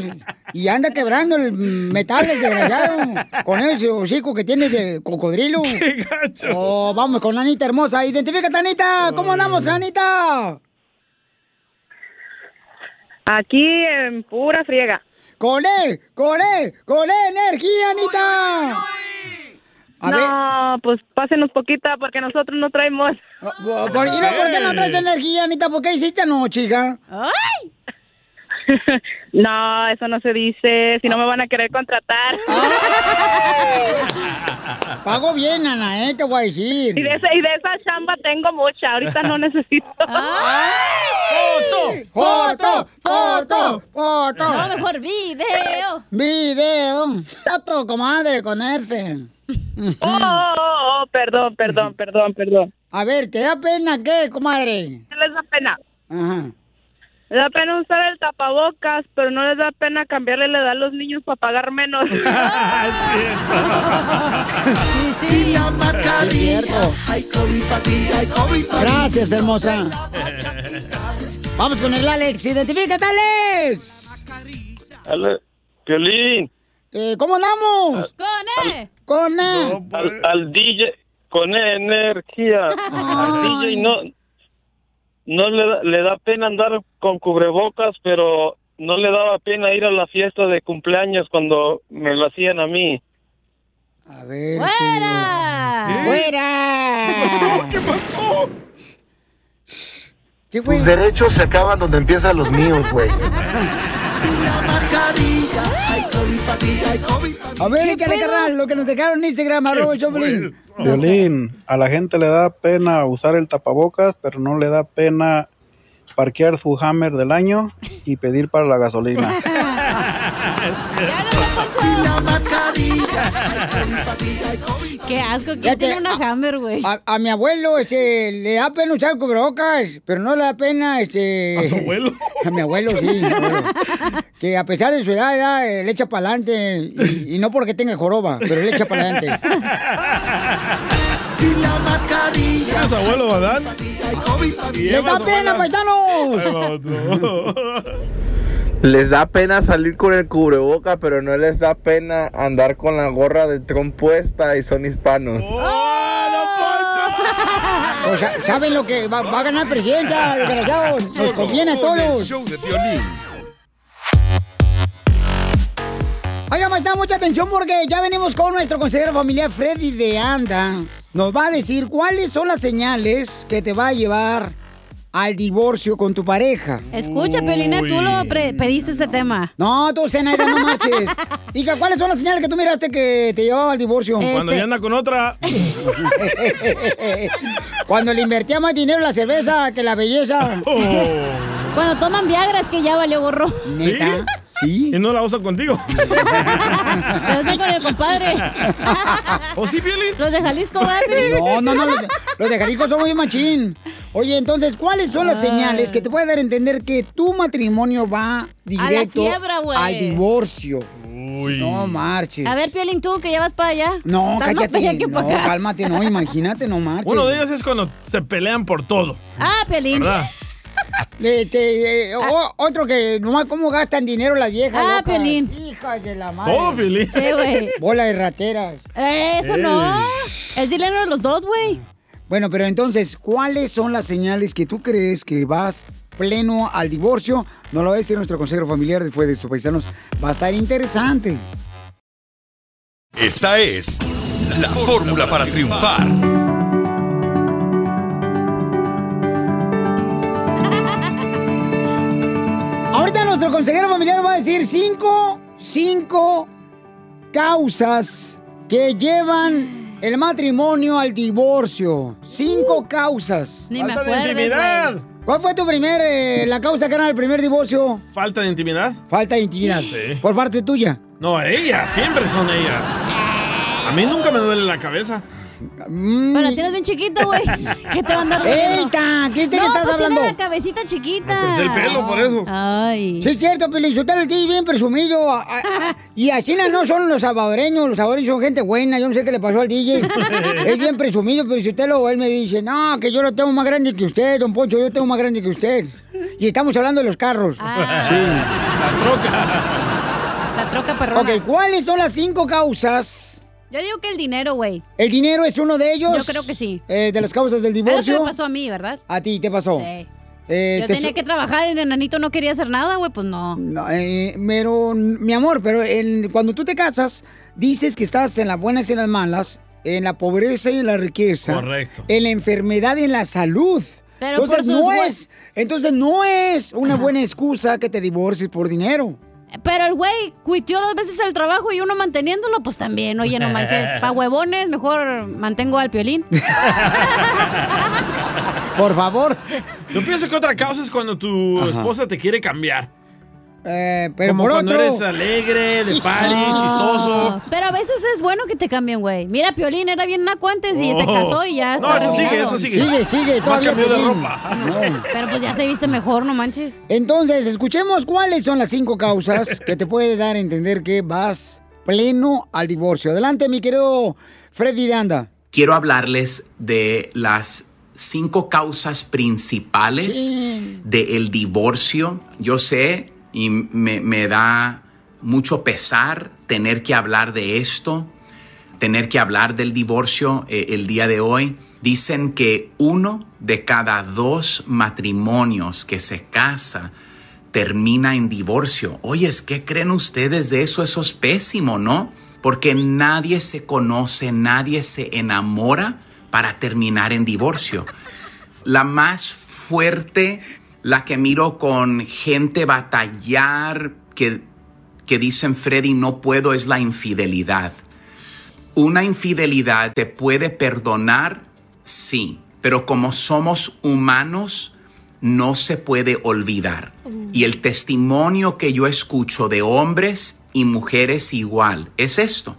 Y anda quebrando el metal desgraciado con ese hocico que tiene de cocodrilo. [laughs] ¡Qué gacho! Oh, vamos con Anita hermosa. Identifícate, Anita. ¿Cómo andamos, Anita? Aquí en pura friega. Con él, con él, con él, energía, Anita. A no, pues pásenos poquita porque nosotros no traemos. Por, ¿Y no, por qué no traes energía, Anita? ¿Por qué hiciste anoche, hija? ¡Ay! [laughs] no, eso no se dice. Si no me van a querer contratar. [laughs] Pago bien, Ana, ¿eh? Te voy a decir. Y de, esa, y de esa chamba tengo mucha. Ahorita no necesito. [laughs] ¡Foto! ¡Foto! ¡Foto! ¡Foto! No, mejor video. Video. Foto, comadre, con F. Oh, oh, oh, perdón, perdón, perdón, perdón. A ver, ¿te da pena qué, comadre? ¿Qué les da pena? Ajá. Les da pena usar el tapabocas, pero no les da pena cambiarle la edad a los niños para pagar menos. Si la mascarilla, hay COVID pa' ti, hay COVID pa' mí. Gracias, hermosa. Vamos con el Alex. Identifícate, Alex. Ale- Piolín, Eh, ¿Cómo andamos? Con él. Con él. al, al DJ con energía. [laughs] Al DJ no, no le, da, le da pena andar con cubrebocas, pero no le daba pena ir a la fiesta de cumpleaños cuando me lo hacían a mí. A ver. ¡Fuera! ¡Fuera! ¿Qué pasó? ¿Qué pasó? ¿Qué fue? Tus derechos se acaban donde empiezan los míos, güey. [laughs] A ver, échale, carnal, lo que nos dejaron en Instagram, arroba Choplin. Violín, a la gente le da pena usar el tapabocas, pero no le da pena parquear su Hammer del año y pedir para la gasolina. [laughs] [laughs] Qué asco. ¿Quién tiene una Hammer, güey? A, a mi abuelo este, le da pena usar cubrebocas, pero no le da pena este. ¿A su abuelo? [laughs] A mi abuelo, sí. mi abuelo. Que a pesar de su edad, ya, eh, le echa para adelante. Y, y no porque tenga joroba, pero le echa para adelante. [laughs] Si la mascarilla, ¿Es abuelo. Y ¡Les da su pena, paisanos! Les da pena salir con el cubreboca, pero no les da pena andar con la gorra de Trump puesta y son hispanos. O sea, ¿saben lo que va, va a ganar presidencia, desgraciados? Nos Solo conviene a el todos. show de Piolín. Oigan, maestra, mucha atención porque ya venimos con nuestro consejero familiar Freddy de Anda. nos va a decir cuáles son las señales que te va a llevar al divorcio con tu pareja. Escucha, Piolina, tú lo pediste ese tema. No, tú, Zenaida, no marches. [laughs] Hija, ¿cuáles son las señales que tú miraste que te llevaba al divorcio? Cuando ya anda con otra. [laughs] Cuando le invertía más dinero en la cerveza que la belleza. Cuando toman Viagra es que ya valió gorro. ¿Neta? Sí. Y no la usa contigo. [laughs] Lo usa con el compadre. ¿O sí, Piolín? Los de Jalisco, ¿vale? No, no, no, los de, los de Jalisco son muy machín. Oye, entonces, ¿cuáles son las señales que te pueden dar a entender que tu matrimonio va directo quiebra, al divorcio? No marches. A ver, Piolín, tú que ya vas para allá. No, Estás más para allá cállate. que No, para acá. cálmate, no, imagínate, no marches. Uno de ellos es cuando se pelean por todo. Ah, Piolín. ¿Verdad? [laughs] Este, eh, o- otro que nomás cómo gastan dinero las viejas. Ah, locas? Piolín. Hijas de la madre. Todo, Piolín. Sí, güey. Bola de rateras. Eh, Eso no. Es dinero de los dos, güey. Bueno, pero entonces, ¿cuáles son las señales que tú crees que vas pleno al divorcio? No lo va a decir nuestro consejero familiar después de sus paisanos. Va a estar interesante. Esta es la fórmula para triunfar. Ahorita nuestro consejero familiar va a decir cinco, cinco causas que llevan el matrimonio al divorcio. Cinco causas. Ni me Falta de acuerdes, intimidad. güey. ¿Cuál fue tu primer, eh, la causa que era el primer divorcio? ¿Falta de intimidad? Falta de intimidad. Sí. Por parte tuya. No, ellas, siempre son ellas. A mí nunca me duele la cabeza. Mm. Pero la tienes bien chiquita, güey. [laughs] ¿Qué te va a andar? ¡Eita! ¿Qué te no, estás pues hablando? tiene la cabecita chiquita. Me corté el pelo por eso. Ay. Sí, es cierto, Pelichotelo, el tío bien presumido. a- a- [laughs] y así no son los salvadoreños, los salvadoreños son gente buena. Yo no sé qué le pasó al DJ. [laughs] es bien presumido, Pelichotelo. Él me dice, no, que yo lo tengo más grande que usted, don Poncho, yo lo tengo más grande que usted. Y estamos hablando de los carros. Ah. Sí. La troca. La troca perrona. Ok, ¿cuáles son las cinco causas? Yo digo que el dinero, güey. ¿El dinero es uno de ellos? Yo creo que sí. Eh, de las causas del Eso divorcio. me pasó a mí, ¿verdad? A ti te pasó. Sí. Eh, Yo te tenía que trabajar, el enanito no quería hacer nada, güey, pues no. No, eh, pero, mi amor, pero el- cuando tú te casas, dices que estás en las buenas y en las malas, en la pobreza y en la riqueza. Correcto. En la enfermedad y en la salud. Pero entonces no es, entonces no es una buena excusa que te divorcies por dinero. Pero el güey cuitió dos veces el trabajo y uno manteniéndolo, pues también, oye, no manches. [laughs] Pa' huevones, mejor mantengo al piolín. [laughs] Por favor. Yo pienso que otra causa es cuando tu esposa te quiere cambiar. Eh, pero Como por cuando otro. eres alegre, de party, No. [laughs] chistoso. Pero a veces es bueno que te cambien, güey. Mira, Piolín era bien naco antes y se Oh. casó y ya No, está eso sigue, eso sigue. Sigue, sigue, todavía. cambió de Piolín. ropa. No. [laughs] Pero pues ya se viste mejor, no manches. Entonces, escuchemos cuáles son las cinco causas [laughs] que te puede dar a entender que vas pleno al divorcio. Adelante, mi querido Freddy de Anda. quiero hablarles de las cinco causas principales del divorcio. Yo sé y me, me da mucho pesar tener que hablar de esto, tener que hablar del divorcio eh, el día de hoy. Dicen que uno de cada dos matrimonios que se casa termina en divorcio. Oyes, ¿qué creen ustedes de eso? Eso es pésimo, ¿no? Porque nadie se conoce, nadie se enamora para terminar en divorcio. La más fuerte, la que miro con gente batallar, que, que dicen, Freddy, no puedo, es la infidelidad. Una infidelidad se puede perdonar, sí, pero como somos humanos, no se puede olvidar. Y el testimonio que yo escucho de hombres y mujeres igual es esto.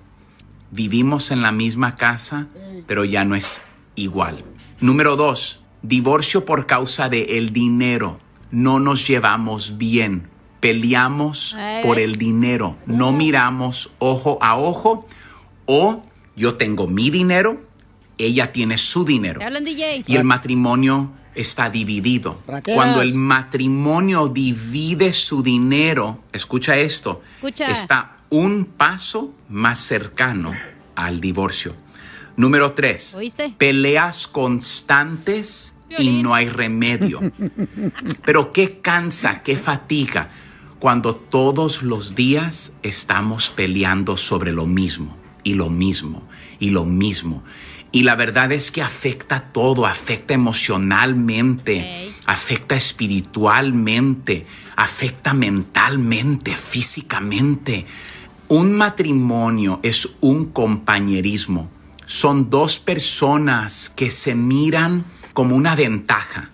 Vivimos en la misma casa, pero ya no es igual. Número dos, divorcio por causa de el dinero. No nos llevamos bien. Peleamos por el dinero. No miramos ojo a ojo. O yo tengo mi dinero, ella tiene su dinero y el matrimonio está dividido. Cuando el matrimonio divide su dinero, escucha esto, Escucha. está un paso más cercano al divorcio. Número tres, ¿Oíste? peleas constantes y no hay remedio. Pero qué cansa, qué fatiga cuando todos los días estamos peleando sobre lo mismo. y lo mismo, y lo mismo. Y la verdad es que afecta todo, afecta emocionalmente, afecta espiritualmente, afecta mentalmente, físicamente. Un matrimonio es un compañerismo. Son dos personas que se miran como una ventaja.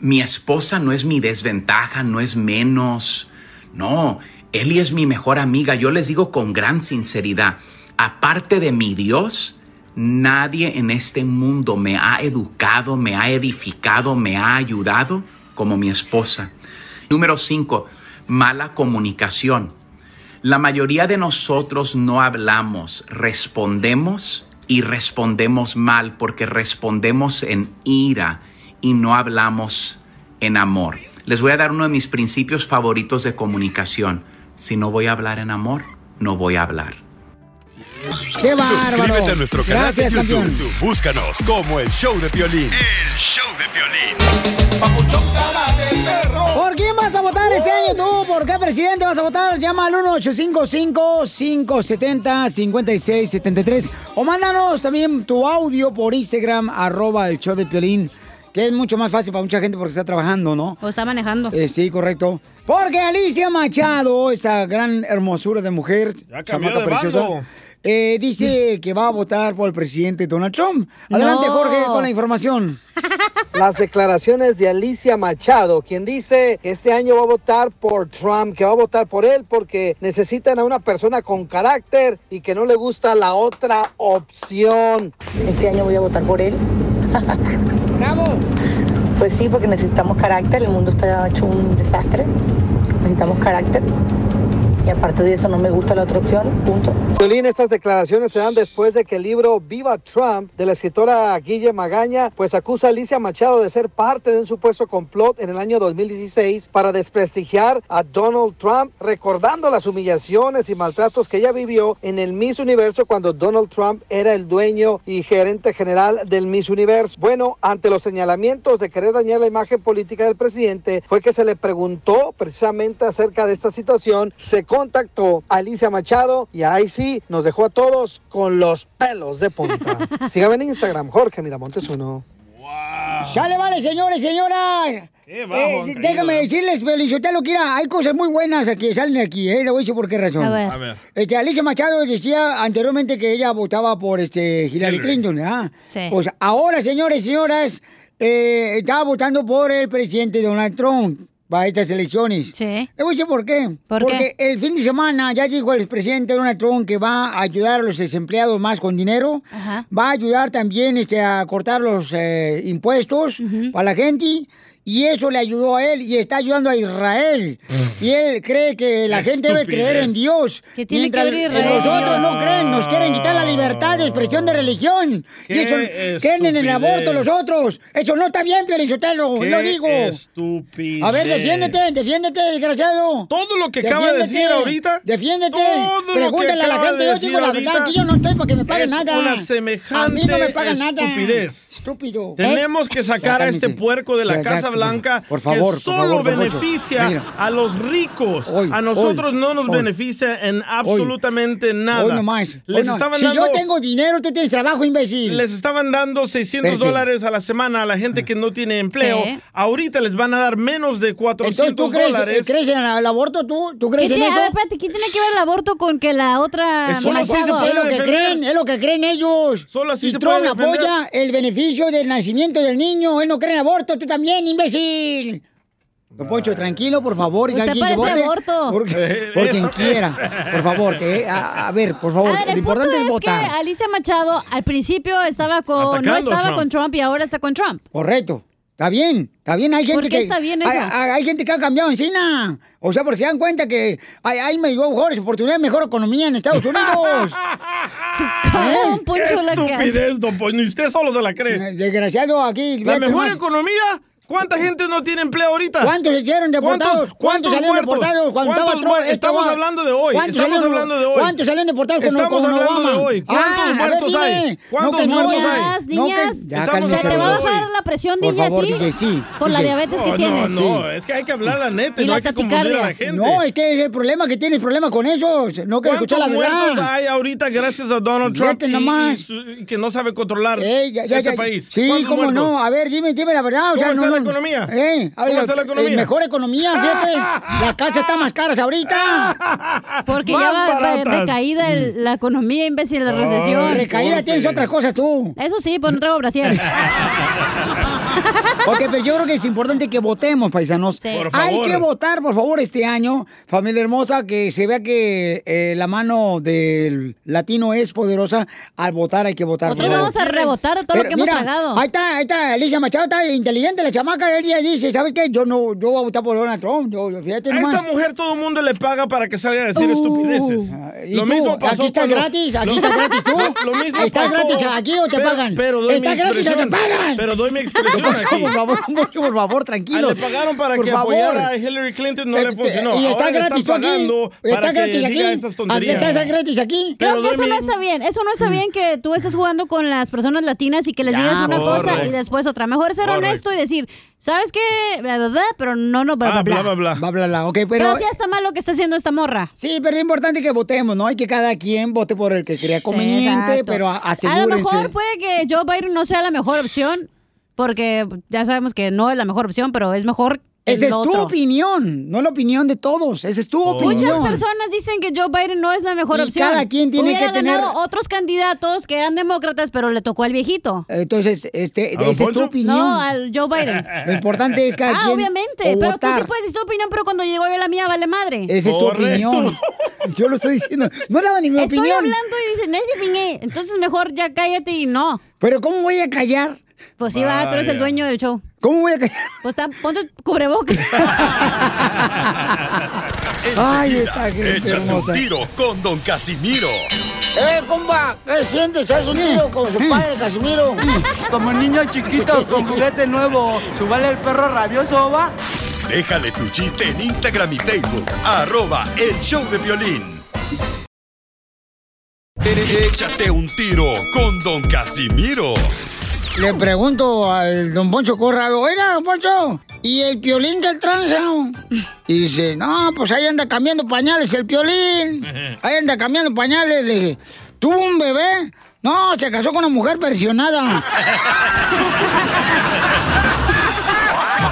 Mi esposa no es mi desventaja, no es menos. No, Eli es mi mejor amiga. Yo les digo con gran sinceridad, aparte de mi Dios, nadie en este mundo me ha educado, me ha edificado, me ha ayudado como mi esposa. Número cinco, mala comunicación. La mayoría de nosotros no hablamos, respondemos y respondemos mal porque respondemos en ira y no hablamos en amor. Les voy a dar uno de mis principios favoritos de comunicación. Si no voy a hablar en amor, no voy a hablar. ¡Qué bárbaro! Suscríbete a nuestro canal Gracias, de YouTube. campeón. Búscanos como el show de violín. El show de violín. Tú? ¿Por qué presidente vas a votar? Llama al 1-855-570-5673 o mándanos también tu audio por Instagram, arroba el show de Piolín, que es mucho más fácil para mucha gente porque está trabajando, ¿no? O está manejando. Eh, sí, correcto. Porque Alicia Machado, esta gran hermosura de mujer, chamaca de preciosa, eh, dice que va a votar por el presidente Donald Trump. Adelante, No. Jorge, con la información. [laughs] Las declaraciones de Alicia Machado, quien dice que este año va a votar por Trump, que va a votar por él porque necesitan a una persona con carácter y que no le gusta la otra opción. Este año voy a votar por él. ¡Bravo! Pues sí, porque necesitamos carácter, el mundo está hecho un desastre. Necesitamos carácter. Y aparte de eso no me gusta la otra opción, punto. Violín, estas declaraciones se dan después de que el libro Viva Trump de la escritora Guille Magaña pues acusa a Alicia Machado de ser parte de un supuesto complot en el año 2016 para desprestigiar a Donald Trump, recordando las humillaciones y maltratos que ella vivió en el Miss Universo cuando Donald Trump era el dueño y gerente general del Miss Universo. Bueno, ante los señalamientos de querer dañar la imagen política del presidente, fue que se le preguntó precisamente acerca de esta situación, contactó a Alicia Machado y ahí sí nos dejó a todos con los pelos de punta. [laughs] Sígame en Instagram, Jorge Miramontes uno. ¡Sale, vale, señores, señoras! Qué bajo Eh, han caído, déjame ¿eh? decirles, Felicitelo, Kira, hay cosas muy buenas que salen aquí, ¿eh? Le voy a decir por qué razón. A ver. A ver. Este, Alicia Machado decía anteriormente que ella votaba por este Hillary Hillary. Clinton, ¿verdad? Sí. Pues ahora, señores señoras, eh, estaba votando por el presidente Donald Trump para estas elecciones. Sí. Le voy a decir por qué. ¿Por Porque qué? el fin de semana ya dijo el presidente Donald Trump que va a ayudar a los desempleados más con dinero. Ajá. Va a ayudar también este, a cortar los eh, impuestos para la gente. Y eso le ayudó a él y está ayudando a Israel. Y él cree que la Qué gente debe creer en Dios. ¿Qué tiene que Mientras ver Israel? Nosotros no creen, nos quieren quitar la libertad de expresión de religión. Y Qué eso, creen en el aborto los otros. Eso no está bien, Pielizotelo, Qué lo digo. estupidez. A ver, defiéndete, defiéndete, desgraciado. Todo lo que acaba de decir ahorita, Defiéndete. todo lo que Pregúntale a la gente. de Yo digo la verdad, que yo no estoy para que me paguen es nada. una A mí semejante no me pagan nada. estupidez. Estúpido. Tenemos que sacar a este puerco de la Casa Blanca por favor, por que solo favor, don Poncho. beneficia a los ricos. Hoy, a nosotros hoy, no nos hoy. beneficia en absolutamente nada. Hoy nomás. Les Hoy no. estaban si dando yo tengo dinero, tú tienes trabajo, imbécil. les estaban dando 600 Espérese. dólares a la semana a la gente que no tiene empleo. Sí. Ahorita les van a dar menos de 400 Entonces, ¿tú crees, dólares. crees en el aborto tú? ¿Tú ¿Qué crees en tiene- eso? a ver, espérate, ¿qué tiene que ver el aborto con que la otra... Es solo así se puede Es lo que defender. creen, es lo que creen ellos. Solo así y se Trump puede apoya el beneficio del nacimiento del niño. Él no cree en aborto, tú también, imbécil. Don Poncho, tranquilo, por favor. y Usted que parece aborto. Por, por quien quiera. Por favor, que a, a ver, por favor. A ver, lo el punto importante es, es, votar. que Alicia Machado al principio estaba con, no Atacando a estaba Trump. con Trump y ahora está con Trump. Correcto. Está bien, está bien. Hay gente ¿Por qué que. está bien hay, eso? hay- hay gente que ha cambiado encina. O sea, porque se dan cuenta que hay, hay mejores oportunidades, mejor economía en Estados Unidos. [laughs] Su cara, don Qué Poncho, la estupidez, don Poncho. Ni usted solo se la cree. Desgraciado aquí. La mejor economía ¿Cuánta gente no tiene empleo ahorita? ¿Cuántos se hicieron deportados? ¿Cuántos, salieron muertos? deportados cuando ¿Cuántos estaba Trump? muer- Estamos estaba- hablando de hoy. ¿Cuántos Estamos salieron- hablando de hoy. ¿Cuántos salieron deportados con, Estamos con hablando Obama? de hoy. ¿Cuántos Ah, a ver, muertos dime. hay? ¿Cuántos que no, muertos niñas, hay? Niñas, no, que- ya, Estamos se te va a bajar hoy. la presión, Por DJ, a ti. Sí. Por la diabetes que No, tienes. No, no, es que hay que hablar la neta. Y no la hay que confundir a la gente. No, es que es el problema que tienes problema con eso. No quiero escuchar ¿Cuántos la muertos verdad. hay ahorita gracias a Donald Trump y, que no sabe controlar este ya. país? Sí, ¿Cuántos cómo muertos? no. A ver, dime, dime la verdad. O ¿Cómo sea, no, la no. economía? Eh, a ver, ¿Cómo está la eh, economía? mejor economía, fíjate. [laughs] La casa está más cara ahorita. Porque Más ya va baratas. recaída el- la economía, imbécil, la recesión. Recaída tienes otras cosas tú. Eso sí, pues no traigo brasier. [laughs] Ok, pero yo creo que es importante que votemos, paisanos. Por Hay que votar, por favor, este año, familia hermosa, que se vea que eh, la mano del latino es poderosa. Al votar hay que votar. Nosotros vamos a rebotar de todo Pero lo que hemos tragado. Ahí está, ahí está, Alicia Machado, está inteligente la chamaca. Ella dice, ¿sabes qué? Yo no, yo voy a votar por Donald Trump. Yo, yo- fíjate A esta mujer todo el mundo le paga para que salga a decir Uh, estupideces. ¿y Lo tú? mismo pasó ¿Aquí cuando- gratis? ¿Aquí estás gratis tú? Lo, [laughs] lo mismo ¿Estás pasó- gratis aquí o te pero- pagan? Pero doy mi ¿Estás gratis o te pagan? Pero doy mi [laughs] expresión Por favor, por favor, Ah, tranquilo. le pagaron para Por que favor. apoyara a Hillary Clinton, no le funcionó. Y está Ahora gratis aquí. pagando Está para gratis que aquí. diga estas tonterías. ¿Está gratis aquí? Creo Pero que eso mi- no está bien. Eso no está bien que tú estés jugando con las personas latinas y que les Ya, digas una cosa y después otra. Mejor ser Correcto. honesto y decir, ¿sabes qué? Bla, bla, bla, pero no, no, bla, bla, Ah, bla. bla, bla, bla. Bla, bla, pero... Pero sí está mal lo que está haciendo esta morra. Sí, pero es importante que votemos, ¿no? Hay que cada quien vote por el que crea conveniente, pero a- A asegúrense. lo mejor puede que Joe Biden no sea la mejor opción, porque ya sabemos que no es la mejor opción, pero es mejor Esa es tu otro. opinión, no la opinión de todos. Esa es tu opinión. Muchas personas dicen que Joe Biden no es la mejor Y opción. cada quien tiene Hubiera que tener- ganado otros candidatos que eran demócratas, pero le tocó al viejito. Entonces, este, ¿A don esa es tu opinión. No, al Joe Biden. [laughs] Lo importante es cada ah, quien obviamente, pero votar. tú sí puedes decir tu opinión, pero cuando llegó yo la mía vale madre. Esa es tu Correcto. opinión. [laughs] Yo lo estoy diciendo. No he dado ni mi Estoy opinión. hablando y dicen, ese opinión. Entonces mejor ya cállate y no. Pero ¿cómo voy a callar? Pues sí, va, tú eres el dueño del show. ¿Cómo voy a callar? Pues está, ponte el cubrebocas. [laughs] Ay, esta gente échate hermosa. un tiro con Don Casimiro. ¡Eh, compa! ¿Qué sientes? ¿Haz un tiro con su padre, Casimiro? Como niño chiquito [laughs] con juguete nuevo, ¿subale el perro rabioso va? Déjale tu chiste en Instagram y Facebook. Arroba El Show de Violín. Échate un tiro con Don Casimiro. Le pregunto al don Poncho Corrado, oiga, don Poncho, ¿y el piolín del tranza? Y dice, no, pues ahí anda cambiando pañales el piolín. [laughs] Ahí anda cambiando pañales. Le dije, ¿tuvo un bebé? No, se casó con una mujer versionada.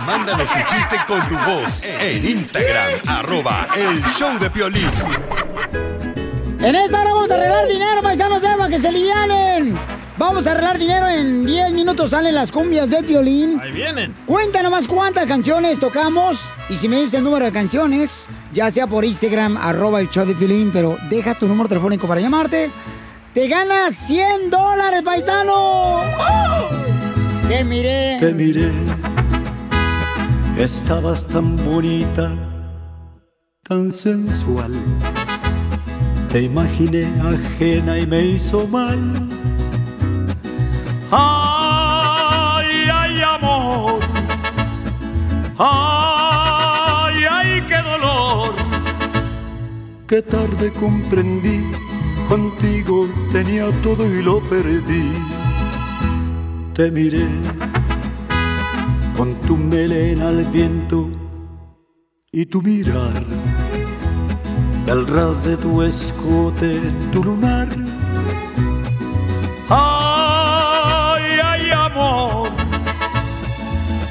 Mándanos tu chiste con tu voz en Instagram. Arroba El Show de Violín. En esta hora vamos a arreglar dinero, paisanos, para que se livianen. Vamos a arreglar dinero en 10 minutos. Salen las cumbias de violín. Ahí vienen. Cuenta nomás cuántas canciones tocamos. Y si me dices el número de canciones, ya sea por Instagram, arroba el show de violín, pero deja tu número telefónico para llamarte. Te ganas 100 dólares, paisano. ¡Oh! Te miré. Te miré, estabas tan bonita, tan sensual. Te imaginé ajena y me hizo mal. Ay, ay, amor. Ay, ay, qué dolor. Qué tarde comprendí, contigo tenía todo y lo perdí. Te miré con tu melena al viento y tu mirar, el ras de tu escote, tu lunar.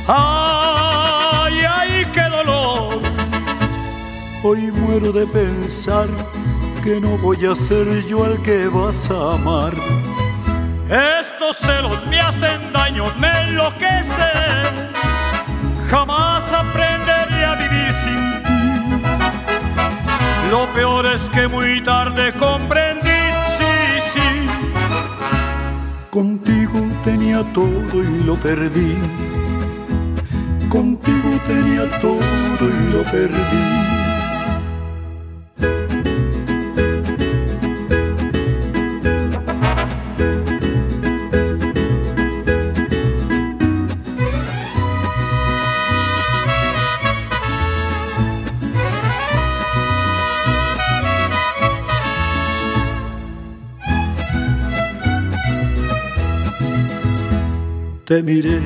Ay, ay, qué dolor. Hoy muero de pensar que no voy a ser yo el que vas a amar. Estos celos me hacen daño, me enloquecen. Jamás aprenderé a vivir sin ti. Lo peor es que muy tarde comprendí, sí, sí. Contigo tenía todo y lo perdí contigo tenía todo y lo perdí. te miré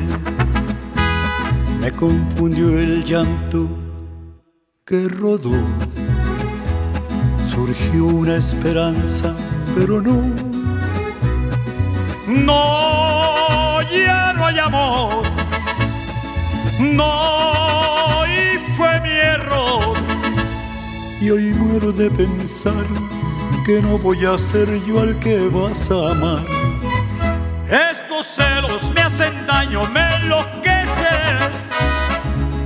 confundió el llanto que rodó. Surgió una esperanza, pero no. No, ya no hay amor. No, y fue mi error. Y hoy muero de pensar que no voy a ser yo al que vas a amar. Estos celos me hacen daño, me enloquecen.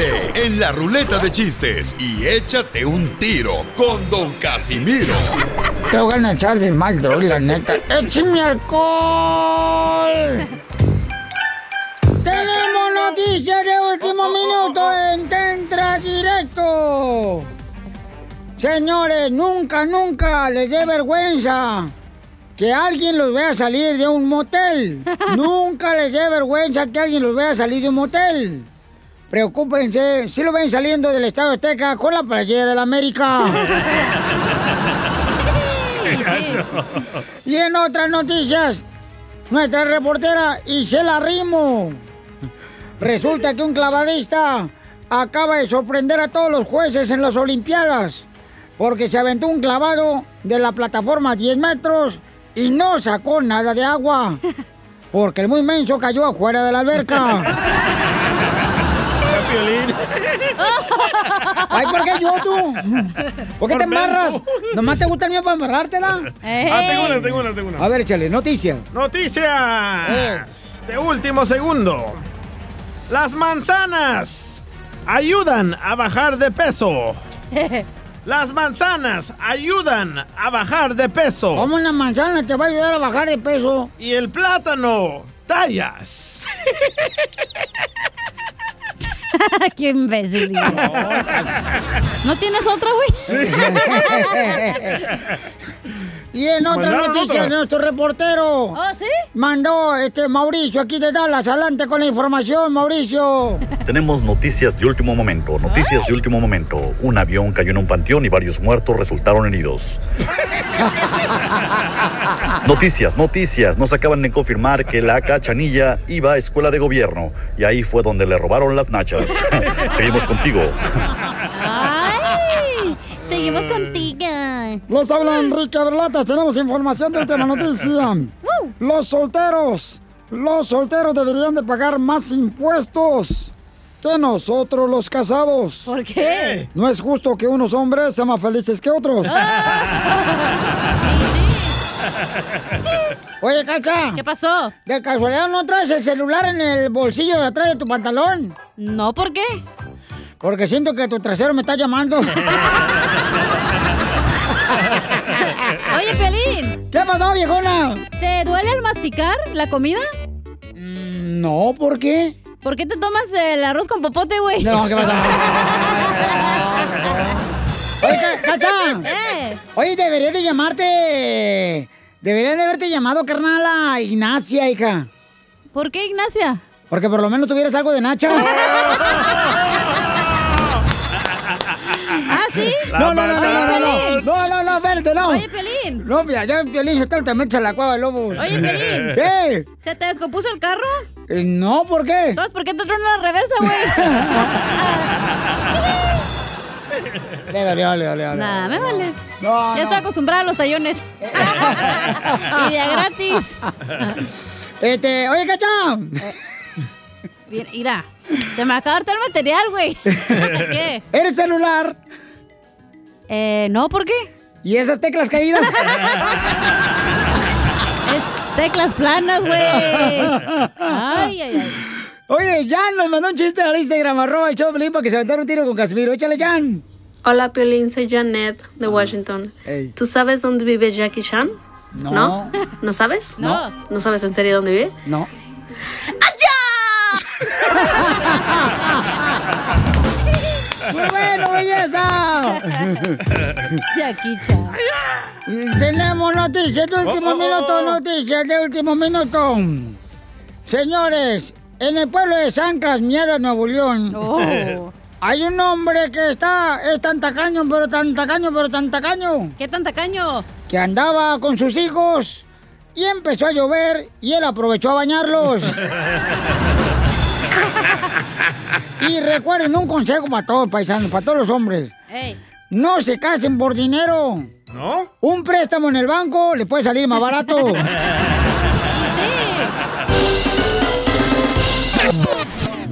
Ríete en la ruleta de chistes y échate un tiro con Don Casimiro. Te voy a echar de mal, droga, la neta. ¡Échame alcohol! Tenemos noticias de último minuto en Tentra Directo. Señores, nunca, nunca les dé vergüenza que alguien los vea salir de un motel. [laughs] nunca les dé vergüenza que alguien los vea salir de un motel. Preocúpense, si lo ven saliendo del Estado Azteca con la playera de la América. [laughs] Y en otras noticias, nuestra reportera Isela Rimo. Resulta que un clavadista acaba de sorprender a todos los jueces en las Olimpiadas porque se aventó un clavado de la plataforma a 10 metros y no sacó nada de agua [laughs] porque el muy menso cayó afuera de la alberca. [laughs] [laughs] Ay, ¿por qué yo tú? ¿Por qué Por te embarras? ¿Nomás te gusta el mío para embarrártela? Ah, tengo una, tengo una, tengo una. A ver, échale, noticia. Noticias de último segundo. Las manzanas ayudan a bajar de peso. [laughs] Las manzanas ayudan a bajar de peso. ¿Cómo una manzana te va a ayudar a bajar de peso? Y el plátano, tallas. [laughs] [laughs] Qué imbécil. ¿No tienes otra, güey? [laughs] Y en otra Mandaron noticia, otra. nuestro reportero. ¿Oh, sí? Mandó este Mauricio aquí de Dallas. Adelante con la información, Mauricio. Tenemos noticias de último momento, noticias de último momento. Un avión cayó en un panteón y varios muertos resultaron heridos. [laughs] Noticias, noticias. Nos acaban de confirmar que la cachanilla iba a escuela de gobierno y ahí fue donde le robaron las nachas. [laughs] Seguimos contigo. Ay, seguimos contigo. Les habla Enrique Berlatas. Tenemos información de última noticia. [laughs] Los solteros. Los solteros deberían de pagar más impuestos que nosotros los casados. ¿Por qué? No es justo que unos hombres sean más felices que otros. [laughs] [laughs] Oye, Cacha. ¿Qué pasó? ¿De casualidad no traes el celular en el bolsillo de atrás de tu pantalón? No, ¿por qué? Porque siento que tu trasero me está llamando. [laughs] Oye, Pelín. ¿Qué pasó, viejona? ¿Te duele al masticar la comida? No, ¿por qué? ¿Por qué te tomas el arroz con popote, güey? No, ¿qué pasa? [laughs] Oye, Ca- Cacha. ¿Eh? Oye, debería de llamarte. Debería de haberte llamado, carnal, a Ignacia, hija. ¿Por qué Ignacia? Porque por lo menos tuvieras algo de Nacha. ¿Ah, sí? [laughs] No, no, no, no, no, no, no, Pelín. no, no, espérate, no. Oye, Pelín. No, ya en Piolín Sotelo te metes a la cueva lobo. Oye, Pelín. [laughs] ¿Qué? ¿Se te descompuso el carro? Eh, no, ¿por qué? Entonces, ¿por qué te truena la reversa, güey? [laughs] Le dale, dale, dale. Nah, me vale. No, ya no. estoy acostumbrada a los tallones. [laughs] [laughs] y de gratis. [laughs] Este, oye, Cacha. Bien, mira, se me acaba todo el material, güey. ¿Qué? ¿Eres celular? Eh, no, ¿por qué? ¿Y esas teclas caídas? Es teclas planas, güey. Ay, ay, ay. Oye, Jan nos mandó un chiste al Instagram, arroba el show para que se aventara un tiro con Casimiro. Échale, Jan. Hola, Piolín, soy Janet de Washington. ¿Tú sabes dónde vive Jackie Chan? No. ¿No? ¿No sabes? No. ¿No sabes en serio dónde vive? No. [laughs] Muy bueno, belleza. [laughs] Yaquicha. Tenemos noticias de último Oh, oh, minuto, noticias de último minuto. Señores, en el pueblo de San Casmiada, Nuevo León, Oh. Hay un hombre que está, es tan tacaño, pero tan tacaño, pero tan tacaño. ¿Qué tan tacaño? Que andaba con sus hijos y empezó a llover y él aprovechó a bañarlos. [laughs] y recuerden un consejo para todos, paisanos, para todos los hombres. Ey. No se casen por dinero. ¿No? Un préstamo en el banco le puede salir más barato. [laughs]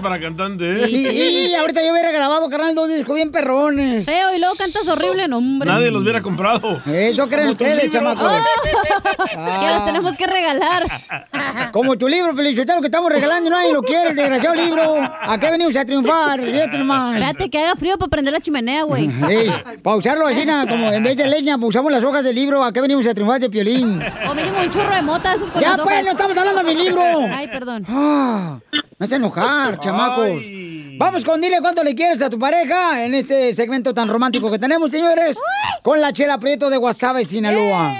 para cantante, ¿eh? Y, y ahorita yo hubiera grabado, carnal, dos discos bien perrones. Feo, y luego cantas horrible, no, hombre. Nadie los hubiera comprado. Eso creen ustedes, libros. chamacos. Ya lo tenemos que regalar. Como tu libro, Pelichotero, que estamos regalando y nadie lo quiere, el desgraciado libro. ¿A qué venimos a triunfar? Fíjate nomás. Espérate que haga frío para prender la chimenea, güey. Ey, para usarlo así, nada, como en vez de leña, usamos las hojas del libro. ¿A qué venimos a triunfar de piolín? O mínimo un churro de mota, esas con Ya, las pues, hojas. no estamos hablando de mi libro. Ay, perdón. Ah, me hace enojar, chamacos. Vamos con dile cuánto le quieres a tu pareja en este segmento tan romántico que tenemos, señores. Con la chela Prieto de Guasave, Sinaloa.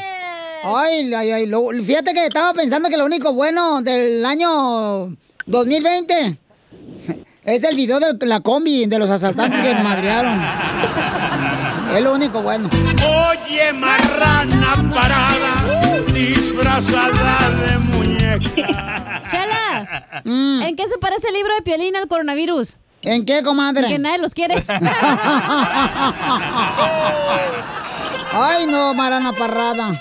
Ay, ay, ay. lo- fíjate que estaba pensando que lo único bueno del año 2020 es el video de la combi de los asaltantes que madrearon. [laughs] Es lo único bueno. Oye, marrana parada, disfrazada de muñeca. Chela, ¿en qué se parece el libro de Piolín al coronavirus? ¿En qué, comadre? Que nadie los quiere. [laughs] Ay, no, Marana Parrada. [laughs]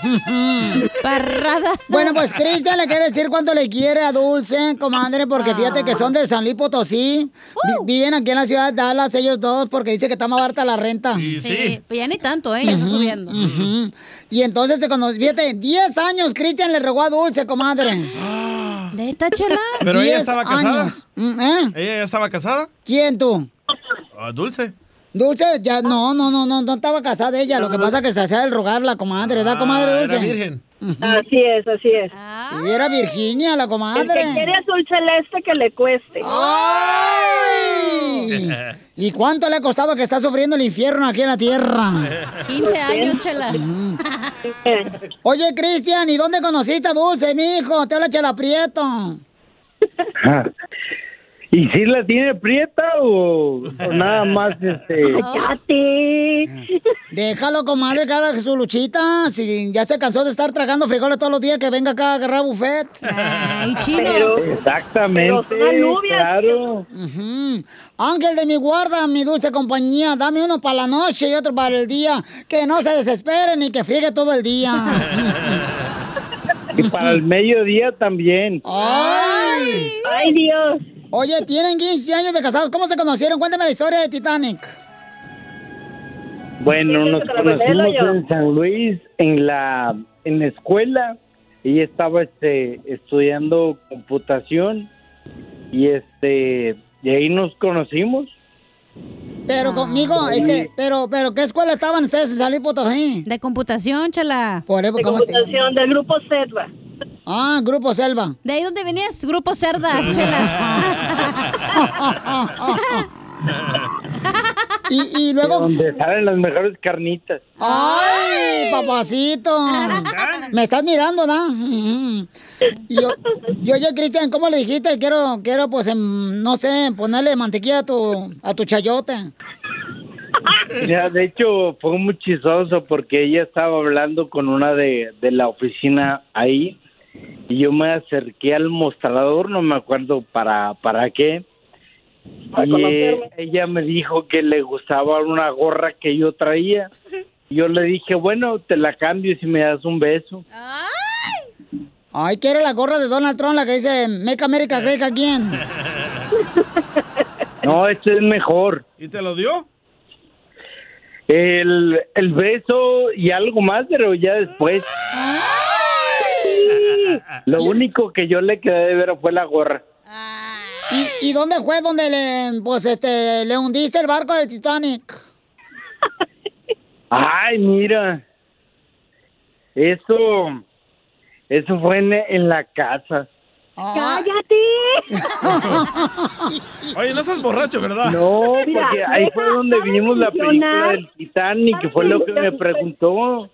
Parrada. Bueno, pues Cristian le quiere decir cuánto le quiere a Dulce, comadre, porque fíjate que son de San Luis Potosí. Vi- viven aquí en la ciudad de Dallas ellos dos porque dice que está más barata la renta. Sí, pues ya ni tanto, ¿eh? Ya está subiendo. Y entonces se conoce, fíjate, 10 años Cristian le regó a Dulce, comadre. ¿Neta, Chela? ¿Pero ella 10 estaba casada? años. Mm, ¿Eh? ¿Ella ya estaba casada? ¿Quién tú? Ah, Dulce. Dulce, ya, no, no, no, no, no estaba casada ella. Lo que pasa es que se hacía el rogar la comadre, ¿verdad, comadre Ah, Dulce? era virgen. Así es, así es. Y era Virginia, la comadre. El que quiere azul celeste que le cueste. ¡Ay! [laughs] ¿Y cuánto le ha costado que está sufriendo el infierno aquí en la tierra? [laughs] 15 años, Chela. Oye, Cristian, ¿y dónde conociste a Dulce, mijo? Te habla Chela Prieto. ¿Y si la tiene prieta o, o nada más [laughs] este? Déjalo, comadre, que haga su luchita. Si ya se cansó de estar tragando frijoles todos los días, que venga acá a agarrar buffet. Ay, chino. Exactamente, claro. Ujú. Ángel de mi guarda, mi dulce compañía, dame uno para la noche y otro para el día. Que no se desesperen ni que friegue todo el día. Y para el mediodía también. ¡Ay! ¡Ay, Dios! Oye, tienen 15 años de casados. ¿Cómo se conocieron? Cuéntame la historia de Titanic. Bueno, nos conocimos en San Luis, en la, en la escuela. Ella estaba este, estudiando computación y este, y ahí nos conocimos. Pero conmigo, sí. este, pero, pero, ¿qué escuela estaban ustedes en San Luis Potosí? De computación, chala. Por eso, De ¿cómo se- computación del grupo Selva. Ah, Grupo Selva. ¿De ahí dónde venías? Grupo Cerda, Chela. [laughs] y, y luego... Donde salen las mejores carnitas. ¡Ay, papacito! [laughs] Me estás mirando, ¿no? Y [laughs] yo, y oye, Cristian, ¿cómo le dijiste? Quiero, quiero, pues, em, no sé, ponerle mantequilla a tu, a tu chayote. Ya, de hecho, fue muy chistoso porque ella estaba hablando con una de, de la oficina ahí y yo me acerqué al mostrador, no me acuerdo para, para qué. Para y eh, ella me dijo que le gustaba una gorra que yo traía Yo le dije, bueno, te la cambio si me das un beso. Ay, quiere la gorra de Donald Trump, la que dice Make America Great Again. [laughs] No, este es mejor. ¿Y te lo dio? El, el beso y algo más, pero ya después. Lo único que yo le quedé de ver fue la gorra. ¿Y, y dónde fue donde le, pues, este, le hundiste el barco del Titanic? [laughs] Ay, mira. Eso, eso fue en, en la casa. ¡Cállate! [laughs] Oye, no estás borracho, ¿verdad? No, Mira, porque ahí fue donde vimos la película del Titanic, que fue lo que me preguntó.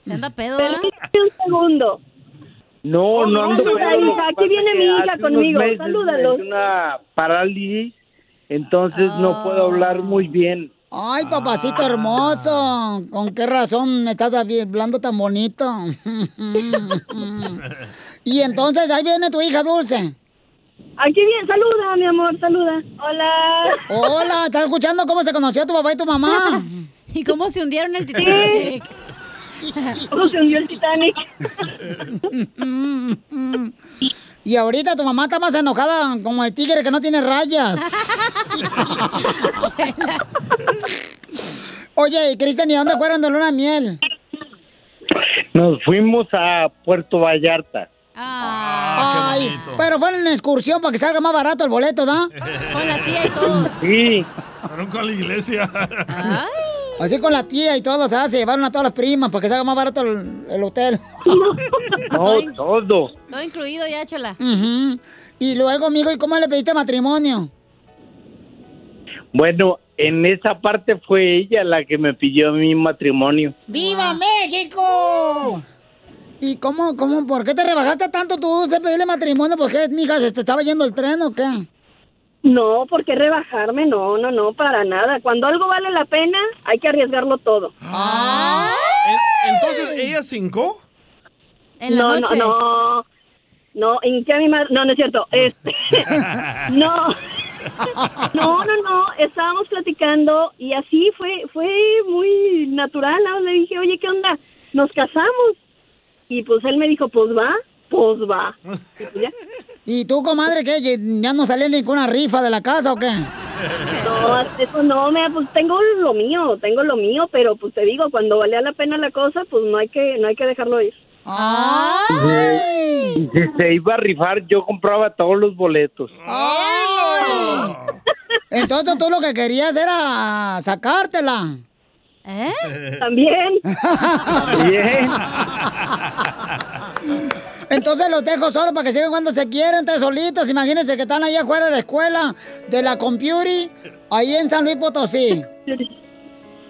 Se anda pedo, Permíteme un segundo. No, no, hija, que aquí viene mi hija conmigo, dio una parálisis, entonces no puedo hablar muy bien. Ay, papacito hermoso, ¿con qué razón me estás hablando tan bonito? [laughs] y entonces ahí viene tu hija dulce. Aquí bien, saluda, mi amor, saluda. Hola. Hola, ¿estás escuchando cómo se conoció tu papá y tu mamá? [laughs] ¿Y cómo se hundieron el Titanic? ¿Cómo se hundió el Titanic? Y ahorita tu mamá está más enojada como el tigre que no tiene rayas. [laughs] Oye, Cristian, ¿y dónde fueron de luna de miel? Nos fuimos a Puerto Vallarta. Ay, pero fueron en excursión para que salga más barato el boleto, ¿no? Con la tía y todo. Sí. Fueron con la iglesia. Así con la tía y todo, o sea, se llevaron a todas las primas para que salga más barato el, el hotel. [laughs] No, todo. Todo incluido ya, chala. Ujú. Y luego, amigo, ¿y cómo le pediste matrimonio? Bueno, en esa parte fue ella la que me pidió mi matrimonio. ¡Viva México! ¿Y cómo, cómo, por qué te rebajaste tanto tú de pedirle matrimonio? ¿Por qué, mija, se te estaba yendo el tren o qué? No, ¿por qué rebajarme? No, no, no, para nada. Cuando algo vale la pena, hay que arriesgarlo todo. En- Entonces, ¿ella cinco? En la no, noche. no, no. No, ¿en qué animal? No, no es cierto. Este, [laughs] no. No, no, no. Estábamos platicando y así fue, fue muy natural. ¿no? Le dije, oye, ¿qué onda? Nos casamos. Y pues él me dijo, pues va, pues va. Y pues ya. ¿Y tú, comadre, qué? ¿Ya no salía ninguna rifa de la casa o qué? No, eso no, me, pues tengo lo mío, tengo lo mío, pero pues te digo, cuando valía la pena la cosa, pues no hay que, no hay que dejarlo ir. Y si se iba a rifar, yo compraba todos los boletos. Entonces tú lo que querías era sacártela. ¿Eh? También. También. [laughs] Entonces los dejo solo para que sigan cuando se quieren, ustedes solitos. Imagínense que están ahí afuera de la escuela de la Computer, ahí en San Luis Potosí.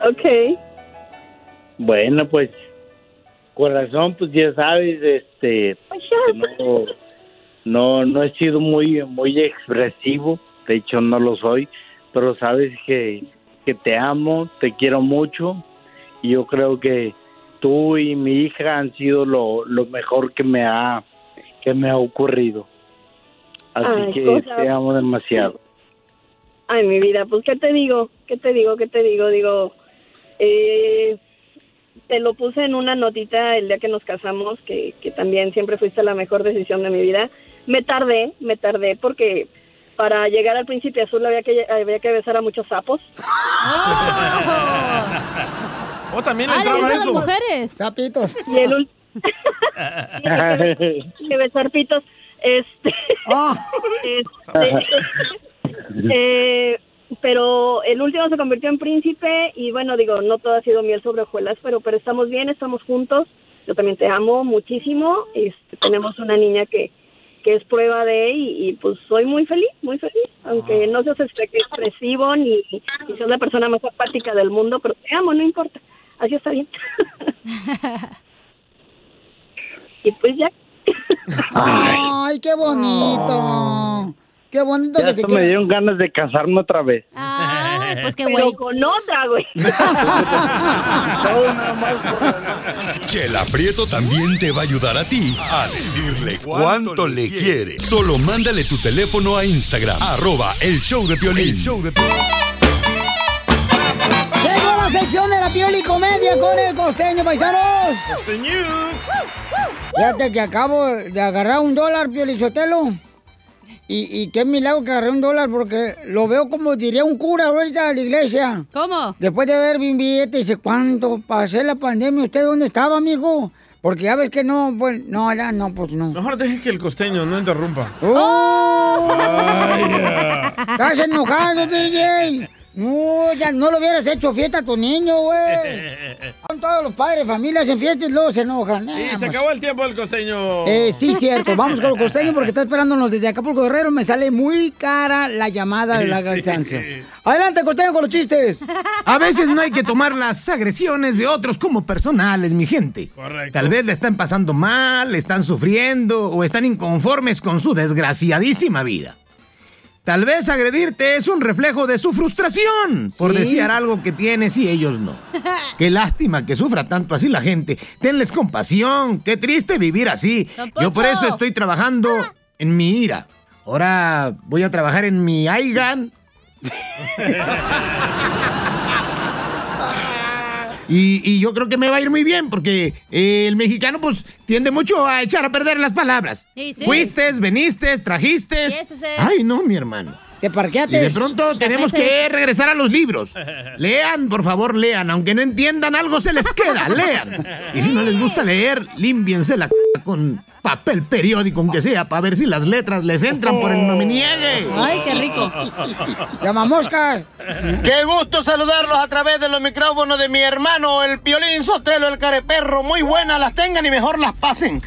Ok. Bueno, pues, corazón, pues ya sabes, este, que no, no, no he sido muy, muy expresivo, de hecho no lo soy, pero sabes que, que te amo, te quiero mucho, y yo creo que tú y mi hija han sido lo, lo mejor que me ha, que me ha ocurrido. Así Ay, que cosa- te amo demasiado. [laughs] Ay, mi vida, pues, ¿qué te digo? ¿Qué te digo? ¿Qué te digo? Digo, eh, te lo puse en una notita el día que nos casamos, que, que también siempre fuiste la mejor decisión de mi vida. Me tardé, me tardé, porque para llegar al Príncipe Azul había que, había que besar a muchos sapos. [laughs] ¿O también le Ah, entraba gustan las eso? mujeres. Sapitos. Y el ul- [laughs] que besar pitos. Este, este, [laughs] eh, pero el último se convirtió en príncipe y bueno, digo, no todo ha sido miel sobre hojuelas, pero, pero estamos bien, estamos juntos. Yo también te amo muchísimo. Este, tenemos una niña que, que es prueba de y, y, pues soy muy feliz, muy feliz, aunque no seas expre- expresivo ni, ni seas la persona más apática del mundo, pero te amo, no importa. Así está bien. [laughs] [laughs] y pues ya. Ay, qué bonito. Qué bonito Ya que se me dieron ganas de casarme otra vez. Ay, pues qué Pero güey. con otra, güey. [laughs] Chela Prieto también te va a ayudar a ti a decirle cuánto le quiere. Solo mándale tu teléfono a Instagram, arroba el show de Piolín. Llegó la sección de la piel y comedia con el costeño, paisanos. Fíjate que acabo de agarrar un dólar, Piolichotelo. Y, y qué milagro que agarré un dólar porque lo veo como diría un cura ahorita a la iglesia. ¿Cómo? Después de ver mi billete, dice, ¿cuánto pasé la pandemia? ¿Usted dónde estaba, amigo? Porque ya ves que no, pues, no, ya no, pues no. Mejor deje que el costeño no interrumpa. ¡Oh! Estás enojado, DJ. No, ya no lo hubieras hecho fiesta a tu niño, güey. [laughs] Con todos los padres, familias en fiesta y luego se enojan. Sí, Eh, se acabó el tiempo del costeño. Eh, sí, cierto. Vamos con el costeño porque está esperándonos desde Acapulco Guerrero. Me sale muy cara la llamada de la Sí. distancia. Adelante, costeño, con los chistes. A veces no hay que tomar las agresiones de otros como personales, mi gente. Correcto. Tal vez le están pasando mal, están sufriendo o están inconformes con su desgraciadísima vida. Tal vez agredirte es un reflejo de su frustración por Sí. desear algo que tienes y ellos no. [laughs] Qué lástima que sufra tanto así la gente. Tenles compasión. Qué triste vivir así. Yo por eso estoy trabajando en mi ira. Ahora voy a trabajar en mi Aigan. [laughs] Y, y yo creo que me va a ir muy bien porque eh, el mexicano pues tiende mucho a echar a perder las palabras. Sí, sí. Fuiste, veniste, trajiste. Sí. Ay, no, mi hermano. Te Y parqueaste. de pronto tenemos que regresar a los libros. [laughs] Lean, por favor, lean. Aunque no entiendan algo, se les queda. Lean. Y si no les gusta leer, límpiense la c con papel periódico, aunque sea, para ver si las letras les entran por el no me niegue. Ay, qué rico. Llama moscas. Qué gusto saludarlos a través de los micrófonos de mi hermano, el Piolín Sotelo, el careperro. Muy buenas las tengan y mejor las pasen.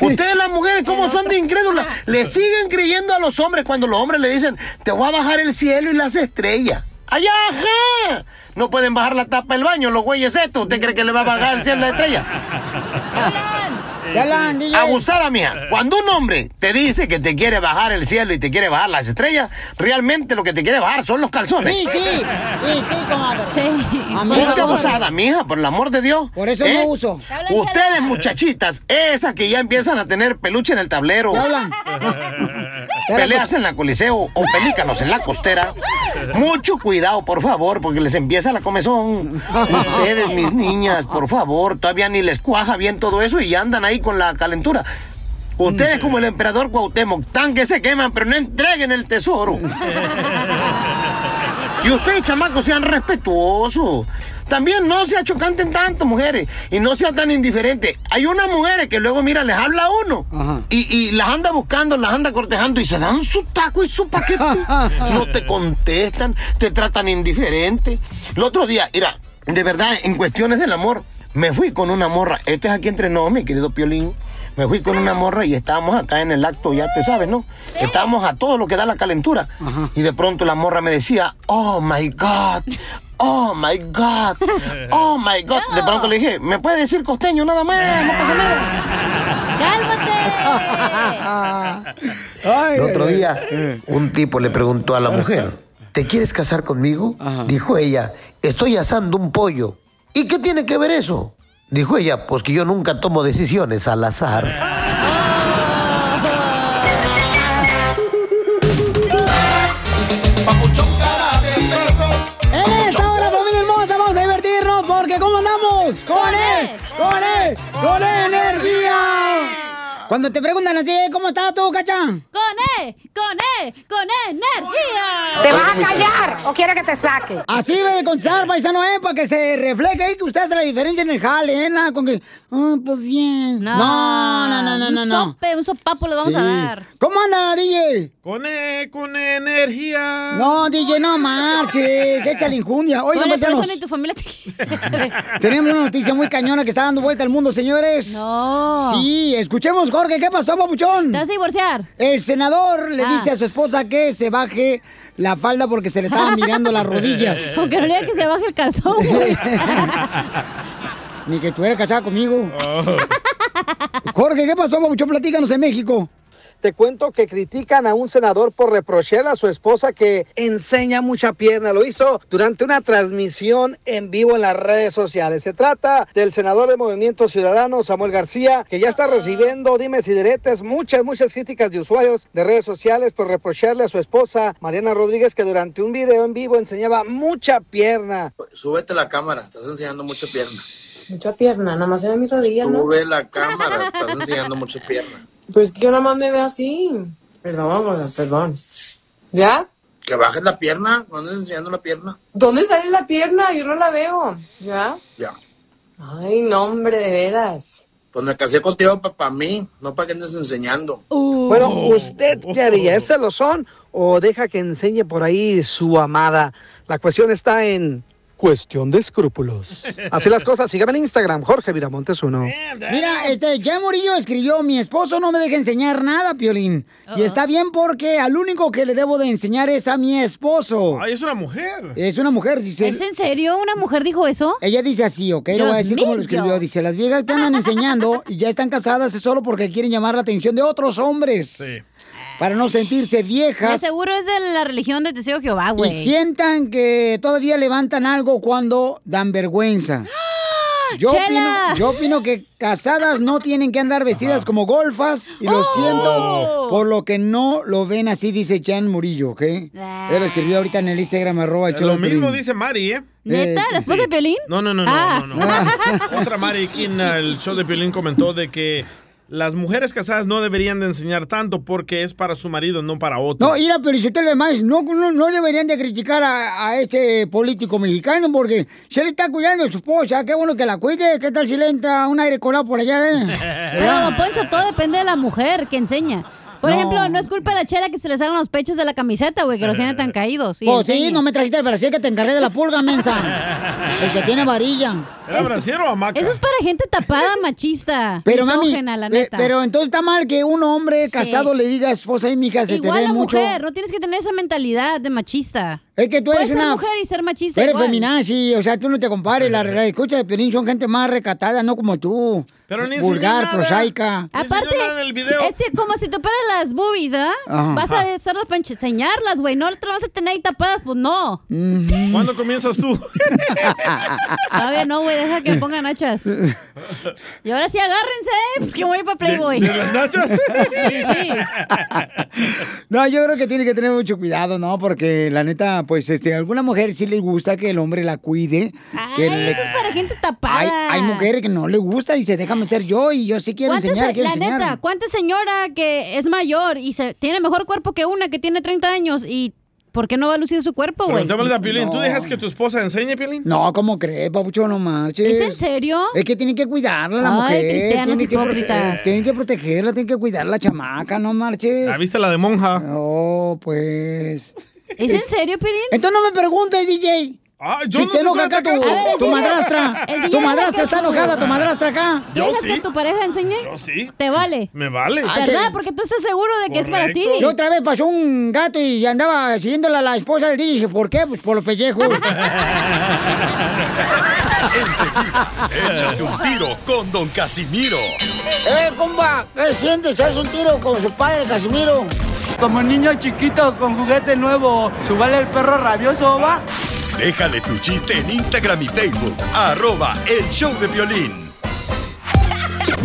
Ustedes las mujeres, ¿cómo son de incrédulas? Le siguen creyendo a los hombres cuando los hombres le dicen, te voy a bajar el cielo y las estrellas. ¡Ay, ajá! No pueden bajar la tapa del baño, los güeyes estos. ¿Usted cree que le va a bajar el cielo y las estrellas? Abusada mía. Cuando un hombre te dice que te quiere bajar el cielo y te quiere bajar las estrellas, realmente lo que te quiere bajar son los calzones. Sí, sí. Sí, sí, comadre. Sí. Ponte abusada, mija, por el amor de Dios. Por eso ¿Eh? no uso. Ustedes, muchachitas, esas que ya empiezan a tener peluche en el tablero. ¿Qué hablan? [laughs] Peleas en la coliseo o pelícanos en la costera. Mucho cuidado, por favor, porque les empieza la comezón. [laughs] Ustedes, mis niñas, por favor, todavía ni les cuaja bien todo eso y ya andan ahí con la calentura. Ustedes como el emperador Cuauhtémoc, tan que se queman, pero no entreguen el tesoro. Y ustedes, chamacos, sean respetuosos. También no se achocanten tanto, mujeres. Y no sean tan indiferentes. Hay unas mujeres que luego, mira, les habla a uno. Y, y las anda buscando, las anda cortejando y se dan su taco y su paquete. [laughs] No te contestan, te tratan indiferente. El otro día, mira, de verdad, en cuestiones del amor, me fui con una morra. Esto es aquí entre nos, mi querido Piolín. Me fui con una morra y estábamos acá en el acto, ya te sabes, ¿no? Estábamos a todo lo que da la calentura. Y de pronto la morra me decía, oh my God, oh my God, oh my God. De pronto le dije, ¿me puede decir costeño nada más? No pasa nada. El otro día, un tipo le preguntó a la mujer, ¿te quieres casar conmigo? Dijo ella, estoy asando un pollo. ¿Y qué tiene que ver eso? Dijo ella, pues que yo nunca tomo decisiones al azar. En esta hora, familia hermosa, vamos a divertirnos porque ¿cómo andamos? ¡Con él! ¡Con él! ¡Con energía! Cuando te preguntan así, ¿cómo estás tú, cacha? Con E, con E, con energía. ¿Te vas a callar o quiere que te saque? Así debe de contestar, paisano, ¿eh? Para que se refleje ahí que usted hace la diferencia en el jale, ¿eh? Nada con que, ah, pues bien. No, no, no, no, no. Un no. sope, un sopapo le vamos a dar. ¿Cómo anda, DJ? Con, e, con energía. No, DJ, no marches. Échale injundia. Ponle, pero paisanos, ni tu familia te [laughs] tenemos una noticia muy cañona que está dando vuelta al mundo, señores. No. Sí, escuchemos, Jorge, ¿qué pasó, papuchón? ¿Te vas a divorciar? El senador le Ah. dice a su esposa que se baje la falda porque se le estaban mirando las rodillas. [laughs] Aunque no le que se baje el calzón, güey. [laughs] Ni que estuviera casada conmigo. Jorge, ¿qué pasó, papuchón? Platícanos en México. Te cuento que critican a un senador por reprocharle a su esposa que enseña mucha pierna. Lo hizo durante una transmisión en vivo en las redes sociales. Se trata del senador de Movimiento Ciudadano, Samuel García, que ya está recibiendo dimes y diretes, muchas, muchas críticas de usuarios de redes sociales por reprocharle a su esposa, Mariana Rodríguez, que durante un video en vivo enseñaba mucha pierna. Súbete la cámara, estás enseñando mucha pierna. Mucha pierna, nada más en mi rodilla, ¿no? Sube la cámara, estás enseñando mucha pierna. Pues que yo nada más me veo así. Perdón, mamá, perdón. ¿Ya? Que bajes la pierna, no andes enseñando la pierna. ¿Dónde sale la pierna? Yo no la veo. ¿Ya? Ya. Ay, no, hombre, de veras. Pues me casé contigo para mí, no para que andes enseñando. Bueno, ¿usted qué haría? ¿Es celosón o deja que enseñe por ahí su amada? La cuestión está en cuestión de escrúpulos. [laughs] Así las cosas, síganme en Instagram, Jorge Viramontes uno. Mira, este, ya Murillo escribió, mi esposo no me deja enseñar nada, Piolín. Y está bien porque al único que le debo de enseñar es a mi esposo. Ay, es una mujer. Es una mujer, dice. ¿Es en serio? ¿Una mujer dijo eso? Ella dice así, ¿ok? Lo voy a decir como lo escribió. Dice, las viejas que andan enseñando y ya están casadas es solo porque quieren llamar la atención de otros hombres. Para no sentirse De viejas. seguro es de la religión de Teseo Jehová, Y güey. sientan que todavía levantan algo cuando dan vergüenza. [gasps] Yo opino, yo opino que casadas no tienen que andar vestidas como golfas y lo Oh. siento por lo que no lo ven así, dice Jan Murillo, ¿ok? Él lo escribió ahorita en el Instagram arroba el Lo mismo dice Mari, ¿eh? ¿Neta? ¿La esposa de Piolín? No, no, no, no, Ah. no, no. [laughs] Otra Mari aquí en el show de Piolín comentó de que las mujeres casadas no deberían de enseñar tanto porque es para su marido, no para otro. No, mira, pero si usted le más, no, no, no deberían de criticar a, a este político mexicano porque se le está cuidando a su esposa, qué bueno que la cuide, qué tal si le entra un aire colado por allá, eh? [laughs] Pero, don Poncho, todo depende de la mujer que enseña. Por No. ejemplo, no es culpa de la chela que se le salgan los pechos de la camiseta, güey, que los tiene tan [laughs] caídos. y Pues sí, no me trajiste el brasier que te encargué de la pulga, mensa. [laughs] El que tiene varilla. ¿Era brasier o hamaca? Eso es para gente tapada, machista. Pero mami, la pe- neta. pero entonces está mal que un hombre Sí. casado le diga a esposa y mija, se Igual te ve la mucho. mujer, no tienes que tener esa mentalidad de machista. Es que tú Puedes eres ser una mujer y ser machista eres igual. feminazi, o sea, tú no te compares. La, la escucha de Piolín son gente más recatada, no como tú. Pero ni Vulgar, nada. prosaica. Aparte, es como si te operas las boobies, ¿verdad? Ajá. Vas a hacerlas para enseñarlas, güey. No te las vas a tener ahí tapadas, pues no. ¿Cuándo comienzas tú? [laughs] Todavía no, güey. Deja que me pongan hachas. Y ahora sí, agárrense, que voy para Playboy. ¿De- de las nachas? Sí, sí. No, yo creo que tiene que tener mucho cuidado, ¿no? Porque la neta, pues, este, a alguna mujer sí le gusta que el hombre la cuide. que Ay, le- eso es para gente tapada. hay, hay mujeres que no le gusta y dice, déjame ser yo y yo sí quiero ¿Cuántas- enseñar, quiero la enseñar. neta, ¿cuánta señora que es mayor y se tiene mejor cuerpo que una que tiene 30 años y por qué no va a lucir su cuerpo, güey? Preguntémosle a Piolín, ¿tú No. dejas que tu esposa enseñe, Piolín? No, ¿cómo crees, papucho? No marches. ¿Es en serio? Es que tienen que cuidarla la Ay, mujer. cristianos hipócritas. tienen que protegerla, tienen que cuidar la chamaca, no marches. ¿La viste la de monja? No, pues. ¿Es en serio, Piolín? Entonces no me preguntes, DJ. Ah, yo si no se te enoja acá tu, ver, tu madrastra. [laughs] Tu madrastra está enojada, tu madrastra acá. ¿Quieres sí. que tu pareja enseñe? Yo sí. ¿Te vale? Me vale. ¿Verdad? Porque tú estás seguro de que es para ti. Y otra vez pasó un gato y andaba siguiéndola a la esposa del. Dije, ¿por qué? Pues por los pellejos. Enseguida, [laughs] échate un tiro con Don Casimiro. ¡Eh, compa! ¿Qué sientes? ¿Haz un tiro con su padre, Casimiro? Como niño chiquito con juguete nuevo, ¿subale el perro rabioso, va? Déjale tu chiste en Instagram y Facebook. Arroba El Show de Violín.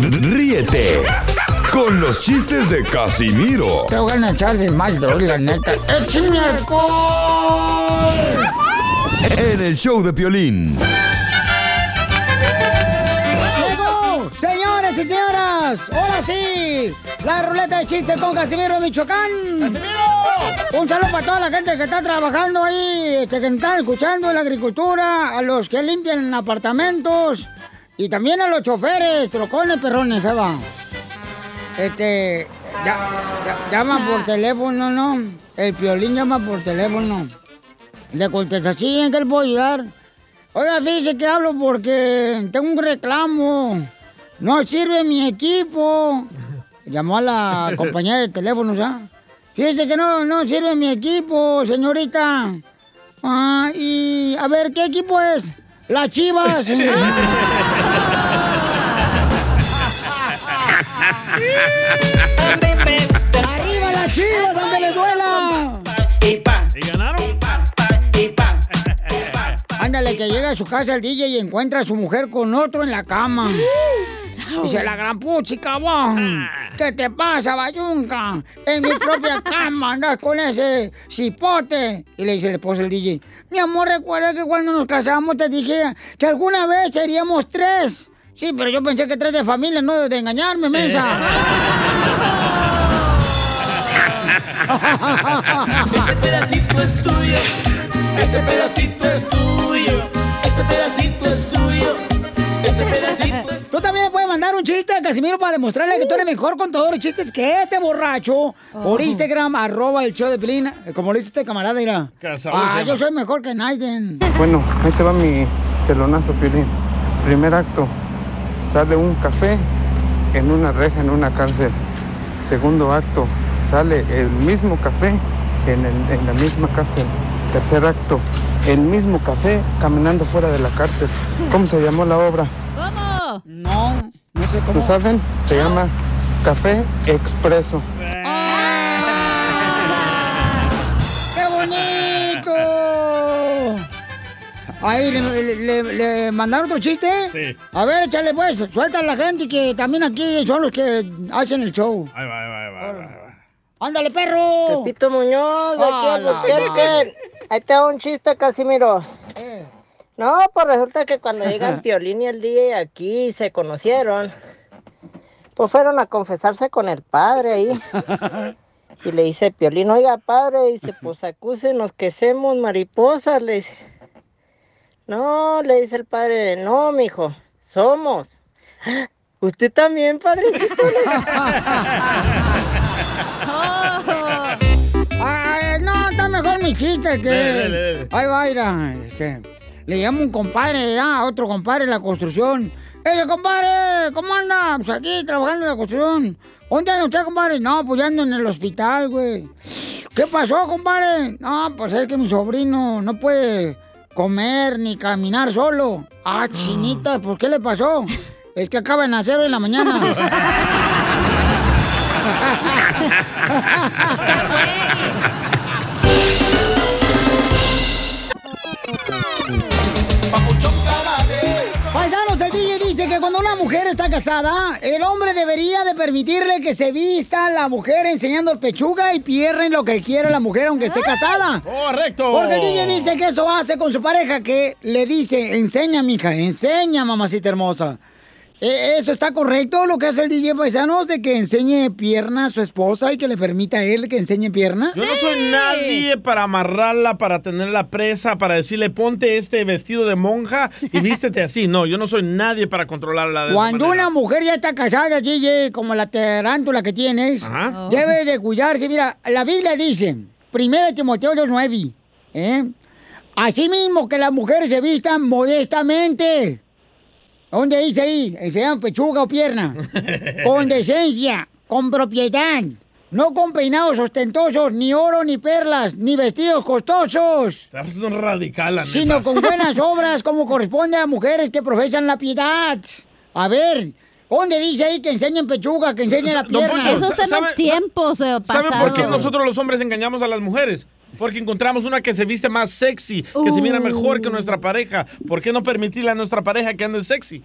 Ríete con los chistes de Casimiro Te voy a echar de mal, droga, la neta. ¡Échame alcohol! en El Show de Violín. Y señoras, ahora sí, la ruleta de chistes con Casimiro de Michoacán. Un saludo para toda la gente que está trabajando ahí, este, que están escuchando en la agricultura, a los que limpian apartamentos y también a los choferes, trocones, perrones, ¿se va? Este, ya, ya- llama por teléfono, ¿no? El violín llama por teléfono. Le contesta, sí, ¿en qué le puedo ayudar? Oiga, fíjese que hablo porque tengo un reclamo. No sirve mi equipo. Llamó a la [laughs] compañía de teléfonos, ¿ah? Fíjese que no, no sirve mi equipo, señorita. Ah, y a ver, ¿qué equipo es? Las chivas. [laughs] ¡Arriba las chivas, aunque les duela! ¿Y ganaron? Ándale, que llega a su casa el DJ y encuentra a su mujer con otro en la cama. Dice la gran puchi, cabrón. ¿Qué te pasa, bayunca? En mi propia [laughs] cama andas con ese cipote. Y le dice el esposo del DJ, mi amor, recuerda que cuando nos casamos te dije que alguna vez seríamos tres. Sí, pero yo pensé que tres de familia, no de engañarme, mensa. [laughs] Este pedacito es tuyo. Este pedacito es tuyo. Este pedacito un chiste a Casimiro para demostrarle que tú eres mejor contador de chistes que este borracho por Instagram, arroba el show de Pelín, como lo dice este camarada, mira. Ah, yo soy mejor que Naiden. Bueno, ahí te va mi telonazo, Piolín. Primer acto, sale un café en una reja en una cárcel. Segundo acto, sale el mismo café en, el- en la misma cárcel. Tercer acto, el mismo café caminando fuera de la cárcel. ¿Cómo se llamó la obra? ¿Cómo? No, no sé cómo. ¿No saben? Se llama Café Expreso. ¡Qué bonito! Ahí, ¿le, le- mandaron otro chiste? Sí. A ver, échale pues, suelta a la gente que también aquí son los que hacen el show. Ahí va, ahí va, ahí va, ahí va, ahí va. ¡Ándale, perro! Pepito Muñoz, de aquí Ah, en Albuquerque. Ahí te va un chiste, Casimiro. Eh. No, pues resulta que cuando llegan Piolín [laughs] y el DJ aquí y se conocieron, pues fueron a confesarse con el padre ahí. [laughs] Y le dice Piolín, oiga padre, dice, pues acúsenos que somos mariposas, le dice. No, le dice el padre, no, mijo, somos. [gasps] ¿Usted también, padrecito? Ay, [laughs] no, está mejor mi chiste que. Ahí va. Este, le llamo un compadre, ya, a otro compadre en la construcción. ¡Eh, compadre! ¿Cómo anda? Pues aquí trabajando en la construcción. ¿Dónde anda usted, compadre? No, pues ya ando en el hospital, güey. ¿Qué pasó, compadre? No, pues es que mi sobrino no puede comer ni caminar solo. Ah, chinita, ¿por qué le pasó? Es que acaba de nacer hoy en la mañana. Que cuando una mujer está casada, el hombre debería de permitirle que se vista la mujer enseñando pechuga y pierna en lo que quiera la mujer aunque esté casada. Correcto. Porque el DJ dice que eso hace con su pareja que le dice, enseña, mija, enseña, mamacita hermosa. ¿E- ¿Eso está correcto lo que hace el DJ Paisanos de que enseñe pierna a su esposa y que le permita a él que enseñe pierna? Yo no soy nadie para amarrarla, para tenerla presa, para decirle ponte este vestido de monja y vístete así. No, yo no soy nadie para controlarla de Cuando una mujer ya está casada, DJ, como la tarántula que tienes, Ajá. debe de cuidarse. Mira, la Biblia dice, 1 Timoteo 2.9, ¿eh? Asimismo que las mujeres se vistan modestamente. ¿Dónde dice ahí? ¿Enseñan pechuga o pierna? [laughs] con decencia, con propiedad. No con peinados ostentosos, ni oro, ni perlas, ni vestidos costosos Estás un radical, la neta. sino con buenas [laughs] obras como corresponde a mujeres que profesan la piedad. A ver, ¿dónde dice ahí que enseñen pechuga, que enseñen la pierna? Poncho, Esos eran ¿sabe- tiempos de ¿Saben por qué nosotros los hombres engañamos a las mujeres? Porque encontramos una que se viste más sexy, que se mira mejor que nuestra pareja. ¿Por qué no permitirle a nuestra pareja que ande sexy?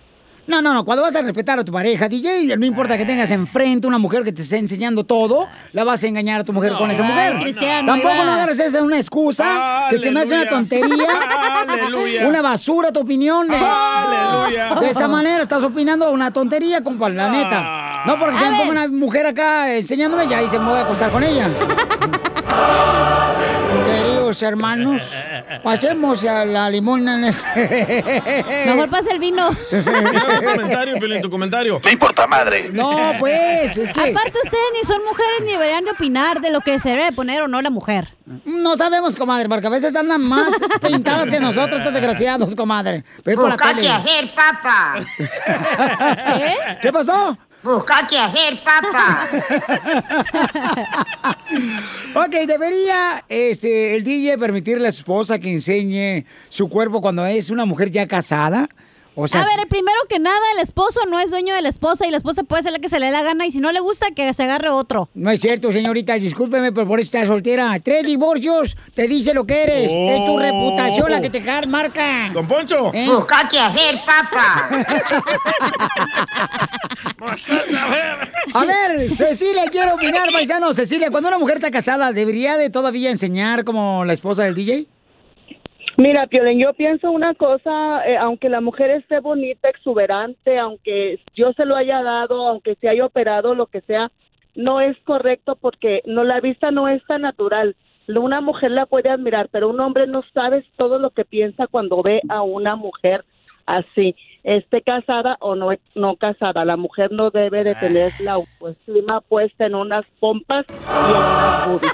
No, no, no, cuando vas a respetar a tu pareja, DJ, no importa que tengas enfrente una mujer que te esté enseñando todo, la vas a engañar a tu mujer con esa mujer. Cristiano, Tampoco ahí no agarres esa una excusa que se me hace una tontería. [laughs] Aleluya. Una basura tu opinión. De, Aleluya. de esa manera estás opinando una tontería, compa, la neta. No porque se me ponga una mujer acá enseñándome ya y se me voy a acostar con ella. [laughs] Queridos hermanos, pasemos a la limona en este. Mejor pasa el vino. Mira tu comentario, Piolín, tu comentario. ¿Qué importa, madre? No, pues, es que... Aparte, ustedes ni son mujeres ni deberían de opinar de lo que se debe poner o no la mujer. No sabemos, comadre, porque a veces andan más pintadas que nosotros, estos desgraciados, comadre. Pero por la tele. hacer, papá. ¿Qué? ¿Qué pasó? Busca qué hacer, papá. [laughs] Ok, debería este, el DJ permitirle a su esposa que enseñe su cuerpo cuando es una mujer ya casada. O sea, a ver, primero que nada, el esposo no es dueño de la esposa y la esposa puede hacer la que se le dé la gana y si no le gusta, que se agarre otro. No es cierto, señorita, discúlpeme, pero por está soltera. Tres divorcios te dice lo que eres. Es tu Oh. reputación la que te marca. Don Poncho. ¿Eh? Busca qué hacer, papá. [laughs] A ver, Cecilia, quiero opinar, paisano. Cecilia, cuando una mujer está casada, ¿debería de todavía enseñar como la esposa del DJ? Mira, Piolín, yo pienso una cosa, eh, aunque la mujer esté bonita, exuberante, aunque yo se lo haya dado, aunque se haya operado, lo que sea, no es correcto porque no la vista no es tan natural. Una mujer la puede admirar, pero un hombre no sabe todo lo que piensa cuando ve a una mujer así, esté casada o no, no casada. La mujer no debe de tener la autoestima puesta en unas pompas y en unas boobies.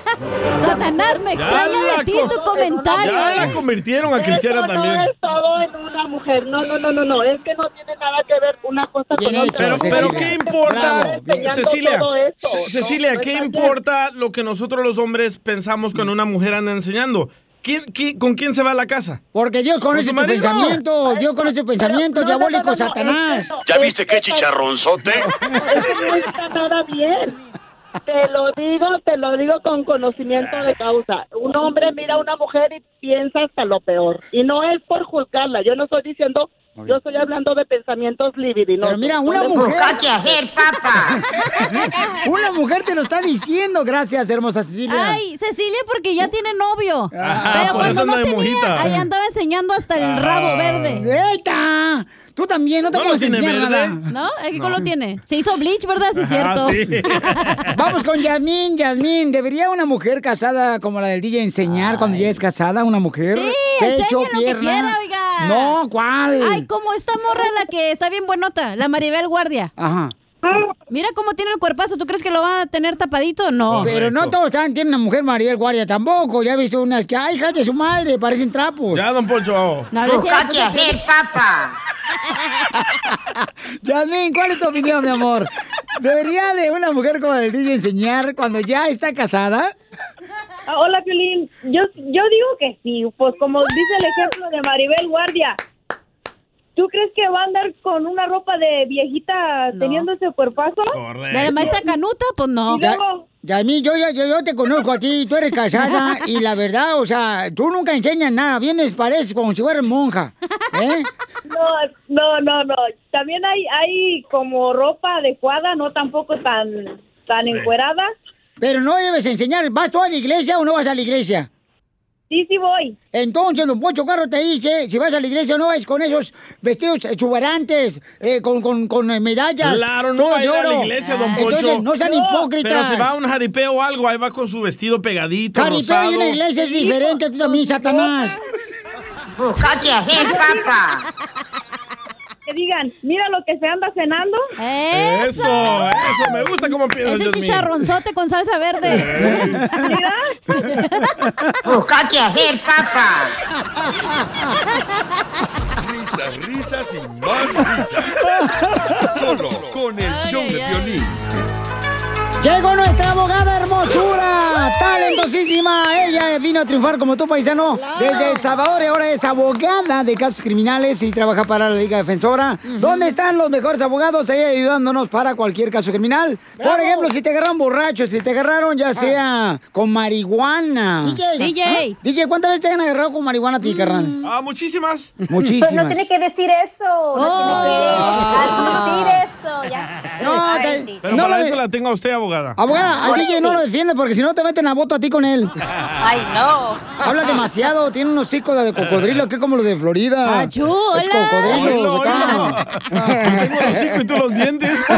[laughs] Satanás, me extraña de ti tu comentario. Ya la convirtieron a cristiana Eso también. No es todo en una mujer. No, no, no, no, no. Es que no tiene nada que ver una cosa con otra. Pero, pero ¿qué importa, Cecilia? Cecilia, ¿qué importa lo que nosotros los hombres pensamos cuando una mujer anda enseñando? ¿Quién, quién- con quién se va a la casa? Porque Dios conoce ¿Con tu pensamiento. Dios conoce tu pensamiento no, no, diabólico, no, no, Satanás. ¿Ya viste qué chicharronzote? No está nada bien. Te lo digo, te lo digo con conocimiento de causa. Un hombre mira a una mujer y piensa hasta lo peor. Y no es por juzgarla. Yo no estoy diciendo, yo estoy hablando de pensamientos libidinosos. Pero mira, una mujer. Hacer, papá. [laughs] Una mujer te lo está diciendo. Gracias, hermosa Cecilia. Ay, Cecilia, porque ya tiene novio. Ajá, Pero por cuando eso no tenía, mojita. ahí andaba enseñando hasta el rabo Ah. verde. ¡Eita! Tú también, no te ¿No puedes enseñar nada. ¿No? ¿Qué color tiene? Se hizo bleach, ¿verdad? Sí, es cierto. [laughs] Vamos con Yasmín. Yasmín, ¿debería una mujer casada como la del DJ enseñar cuando ya es casada una mujer? Sí, Pecho, enseñen lo que pierna? quiera, oiga. No, ¿cuál? Ay, como esta morra la que está bien buenota, la Maribel Guardia. Ajá. Mira cómo tiene el cuerpazo. ¿Tú crees que lo va a tener tapadito? No. Pero no todos están- tienen una mujer Mariel Guardia tampoco. Ya he visto unas que, ay, hija de su madre, parecen trapos. Ya, don Poncho. No Busca qué hacer, papá. [laughs] Yasmín, ¿cuál es tu opinión, mi amor? ¿Debería de una mujer como la del DJ enseñar cuando ya está casada? Ah, Hola, Piolín. Yo, yo digo que sí, pues como dice el ejemplo de Maribel Guardia. ¿Tú crees que va a andar con una ropa de viejita teniendo ese cuerpazo? ¿De la maestra Canuta? Pues no. Ya, Yasmín, yo, yo, yo, yo te conozco a ti, tú eres casada [laughs] y la verdad, o sea, tú nunca enseñas nada, vienes, pareces como si fueras monja. ¿eh? [laughs] No, no, no, no. También hay, hay como ropa adecuada, no tampoco tan, tan encuerada. Pero no debes enseñar, ¿vas tú a la iglesia o no vas a la iglesia? Sí, sí voy. Entonces, don Poncho Carro te dice, si vas a la iglesia o no vas con esos vestidos exuberantes, eh, con, con, con eh, medallas. Claro, no va a ir a la iglesia, don Entonces, Poncho. no sean hipócritas. Pero si va a un jaripeo o algo, ahí va con su vestido pegadito, Jaripeo rosado. y una iglesia es diferente, tú también, Satanás. Qué hacer, papá. Que digan, mira lo que se anda cenando. Eso, eso, me gusta cómo piensas, Ese Yasmín. chicharronzote con salsa verde. Busca qué hacer, papá. Risas, risas y más risas. Solo con el show de violín. Llegó nuestra abogada hermosura, talentosísima. Ella vino a triunfar como tu paisano desde El Salvador y ahora es abogada de casos criminales y trabaja para la Liga Defensora. ¿Dónde están los mejores abogados ahí ayudándonos para cualquier caso criminal? Por ejemplo, si te agarraron borrachos, si te agarraron ya sea con marihuana. DJ. DJ. DJ, ¿cuántas veces te han agarrado con marihuana a ti, carnal? Ah, muchísimas. Muchísimas. Pues no tiene que decir eso. No tiene que admitir eso. Ya. No, te- Ay, Pero no para lo eso de- la tengo a usted, abogada. Abogada, al DJ no lo defiende porque si no te meten a voto a ti con él. [laughs] Ay, no. Habla demasiado, tiene unos hocicos de cocodrilo, que como los de Florida. Achú, Es cocodrilo. Acá. [laughs] Tengo el hocico y tú los dientes. [laughs]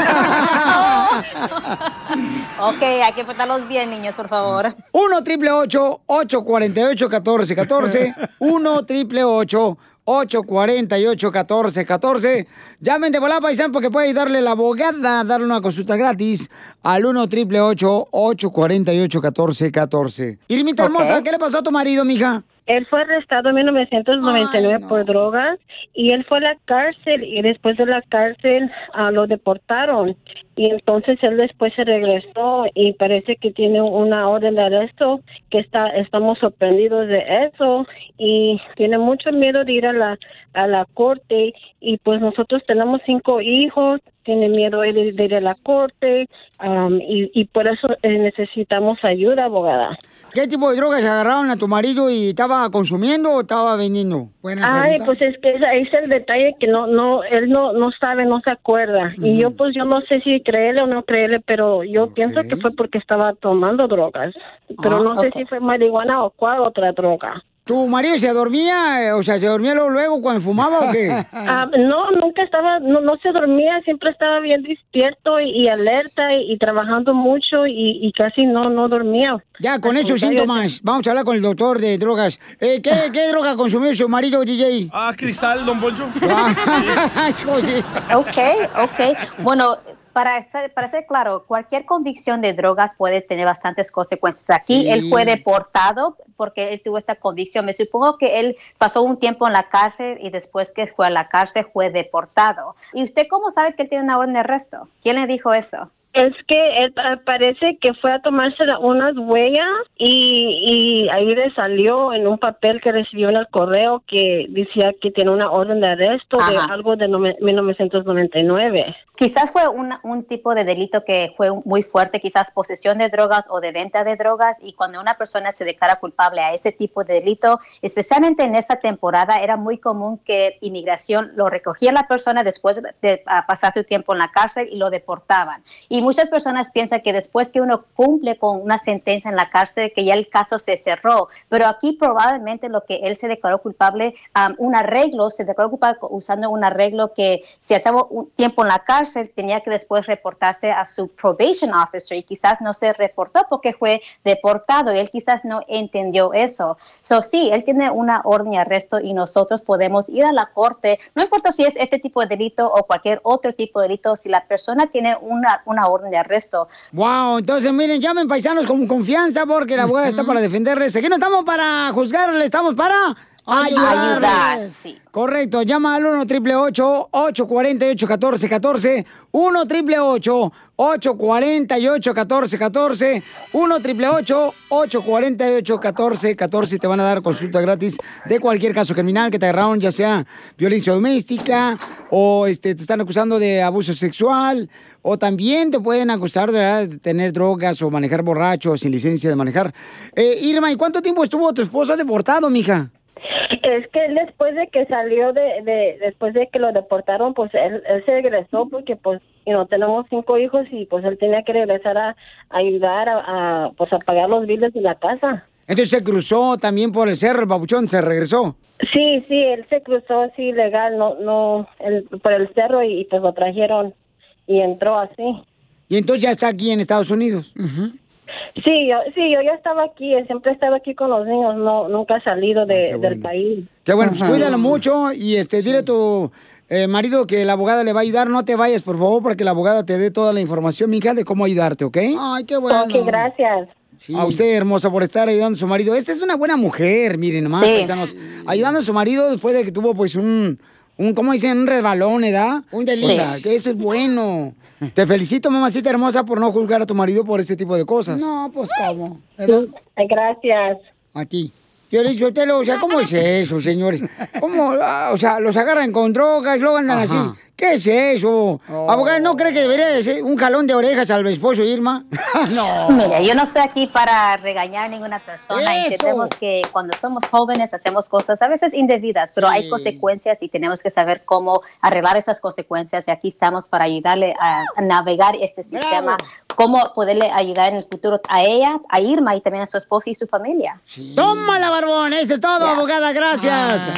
Ok, hay que portarlos bien, niños, por favor. 1 triple 848 1414 1 triple 848 1414 Llamen de volada, paisán, porque puede ayudarle la abogada a darle una consulta gratis al 1 triple 848 1414 Irmita Ok. hermosa, ¿qué le pasó a tu marido, mija? Él fue arrestado en 1999 por drogas y él fue a la cárcel y después de la cárcel ah, lo deportaron. Y entonces él después se regresó y parece que tiene una orden de arresto que está estamos sorprendidos de eso. Y tiene mucho miedo de ir a la a la corte y pues nosotros tenemos cinco hijos tiene miedo de, de ir a la corte y, y por eso eh, necesitamos ayuda abogada ¿Qué tipo de drogas agarraron a tu marido y estaba consumiendo o estaba vendiendo? Buena Ay, pregunta. pues es que ese es el detalle que no, no, él no, no sabe, no se acuerda. Y yo, pues, yo no sé si creerle o no creerle, pero yo pienso que fue porque estaba tomando drogas. Pero Ah, no sé si fue marihuana o cuál otra droga. ¿Tu marido se dormía? eh, O sea, ¿se dormía luego, luego cuando fumaba o qué? [laughs] Ah, no, nunca estaba, no, no se dormía, siempre estaba bien despierto y, y alerta y, y trabajando mucho y, y casi no, no dormía. Ya, con esos síntomas, vamos a hablar con el doctor de drogas. Eh, ¿qué, ¿Qué droga consumió su marido, DJ? Ah, cristal, don Poncho. [laughs] Ok, ok. Bueno, para ser, para ser claro, cualquier convicción de drogas puede tener bastantes consecuencias. Aquí Sí. él fue deportado porque él tuvo esta convicción. Me supongo que él pasó un tiempo en la cárcel y después que fue a la cárcel fue deportado. ¿Y usted cómo sabe que él tiene una orden de arresto? ¿Quién le dijo eso? Es que él pa- parece que fue a tomarse unas huellas y, y ahí le salió en un papel que recibió en el correo que decía que tiene una orden de arresto de algo de nove- 1999. Quizás fue una- un tipo de delito que fue muy fuerte, quizás posesión de drogas o de venta de drogas, y cuando una persona se declara culpable a ese tipo de delito, especialmente en esta temporada, era muy común que inmigración lo recogía la persona después de, de, pasar su tiempo en la cárcel y lo deportaban. Y muchas personas piensan que después que uno cumple con una sentencia en la cárcel, que ya el caso se cerró, pero aquí probablemente lo que él se declaró culpable, ah, un arreglo, se declaró culpable usando un arreglo que si estaba un tiempo en la cárcel, tenía que después reportarse a su probation officer y quizás no se reportó porque fue deportado. Y él quizás no entendió eso. So, sí, él tiene una orden de arresto y nosotros podemos ir a la corte, no importa si es este tipo de delito o cualquier otro tipo de delito, si la persona tiene una, una orden de arresto, Wow, entonces miren, llamen paisanos con confianza porque la abogada está para defenderles. Aquí no estamos para juzgarles, estamos para Ayudar, sí. Correcto, llama al 1 888 848 1414 1 888 848 1414 1 888 848 1414 te van a dar consulta gratis de cualquier caso criminal que te agarraron, ya sea violencia doméstica o este, te están acusando de abuso sexual o también te pueden acusar de, de tener drogas o manejar borracho o sin licencia de manejar. Eh, Irma, ¿y cuánto tiempo estuvo tu esposo deportado, mija? Es que él después de que salió de, de después de que lo deportaron, pues él, él se regresó porque pues you know, tenemos cinco hijos y pues él tenía que regresar a, a ayudar a, a, pues a pagar los biles de la casa. Entonces se cruzó también por el cerro, el babuchón, se regresó. Sí, sí, él se cruzó así legal, no, no, el- por el cerro y, y, pues lo trajeron y entró así. Y entonces ya está aquí en Estados Unidos. Sí, yo, sí, yo ya estaba aquí, siempre he estado aquí con los niños, no, nunca he salido de, del país. Qué bueno, pues cuídalo mucho y este dile a tu eh, marido que la abogada le va a ayudar. No te vayas, por favor, para que la abogada te dé toda la información, mija, de cómo ayudarte, ¿ok? Ay, qué bueno. Ok, gracias. A usted, hermosa, por estar ayudando a su marido. Esta es una buena mujer, miren nomás, Sí. paisanos. Ayudando a su marido después de que tuvo, pues, un, un ¿cómo dicen? Un resbalón, ¿verdad? Un delito. Sí. O sea, que eso es bueno. Te felicito, mamacita hermosa, por no juzgar a tu marido por este tipo de cosas. No, pues cómo. Gracias. A ti. Yo le digo, o sea, ¿cómo es eso, señores? ¿Cómo, ah, o sea, los agarran con drogas, luego andan Ajá. así? ¿Qué es eso? Abogada, ¿no cree que debería de ser un jalón de orejas al esposo Irma? [laughs] no. Mira, yo no estoy aquí para regañar a ninguna persona. Eso. Entendemos que cuando somos jóvenes hacemos cosas a veces indebidas, pero hay consecuencias y tenemos que saber cómo arreglar esas consecuencias. Y aquí estamos para ayudarle a, a navegar este sistema, cómo poderle ayudar en el futuro a ella, a Irma y también a su esposo y su familia. ¡Tómala, barbón! Eso es todo, abogada, gracias.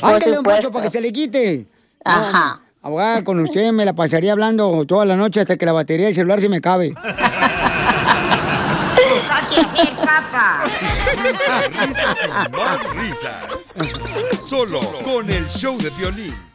Por Ándale un poco para que se le quite. Ajá. Abogada, con usted me la pasaría hablando toda la noche hasta que la batería del celular se me cabe. Risas, risas y más risas. Solo con el show de violín.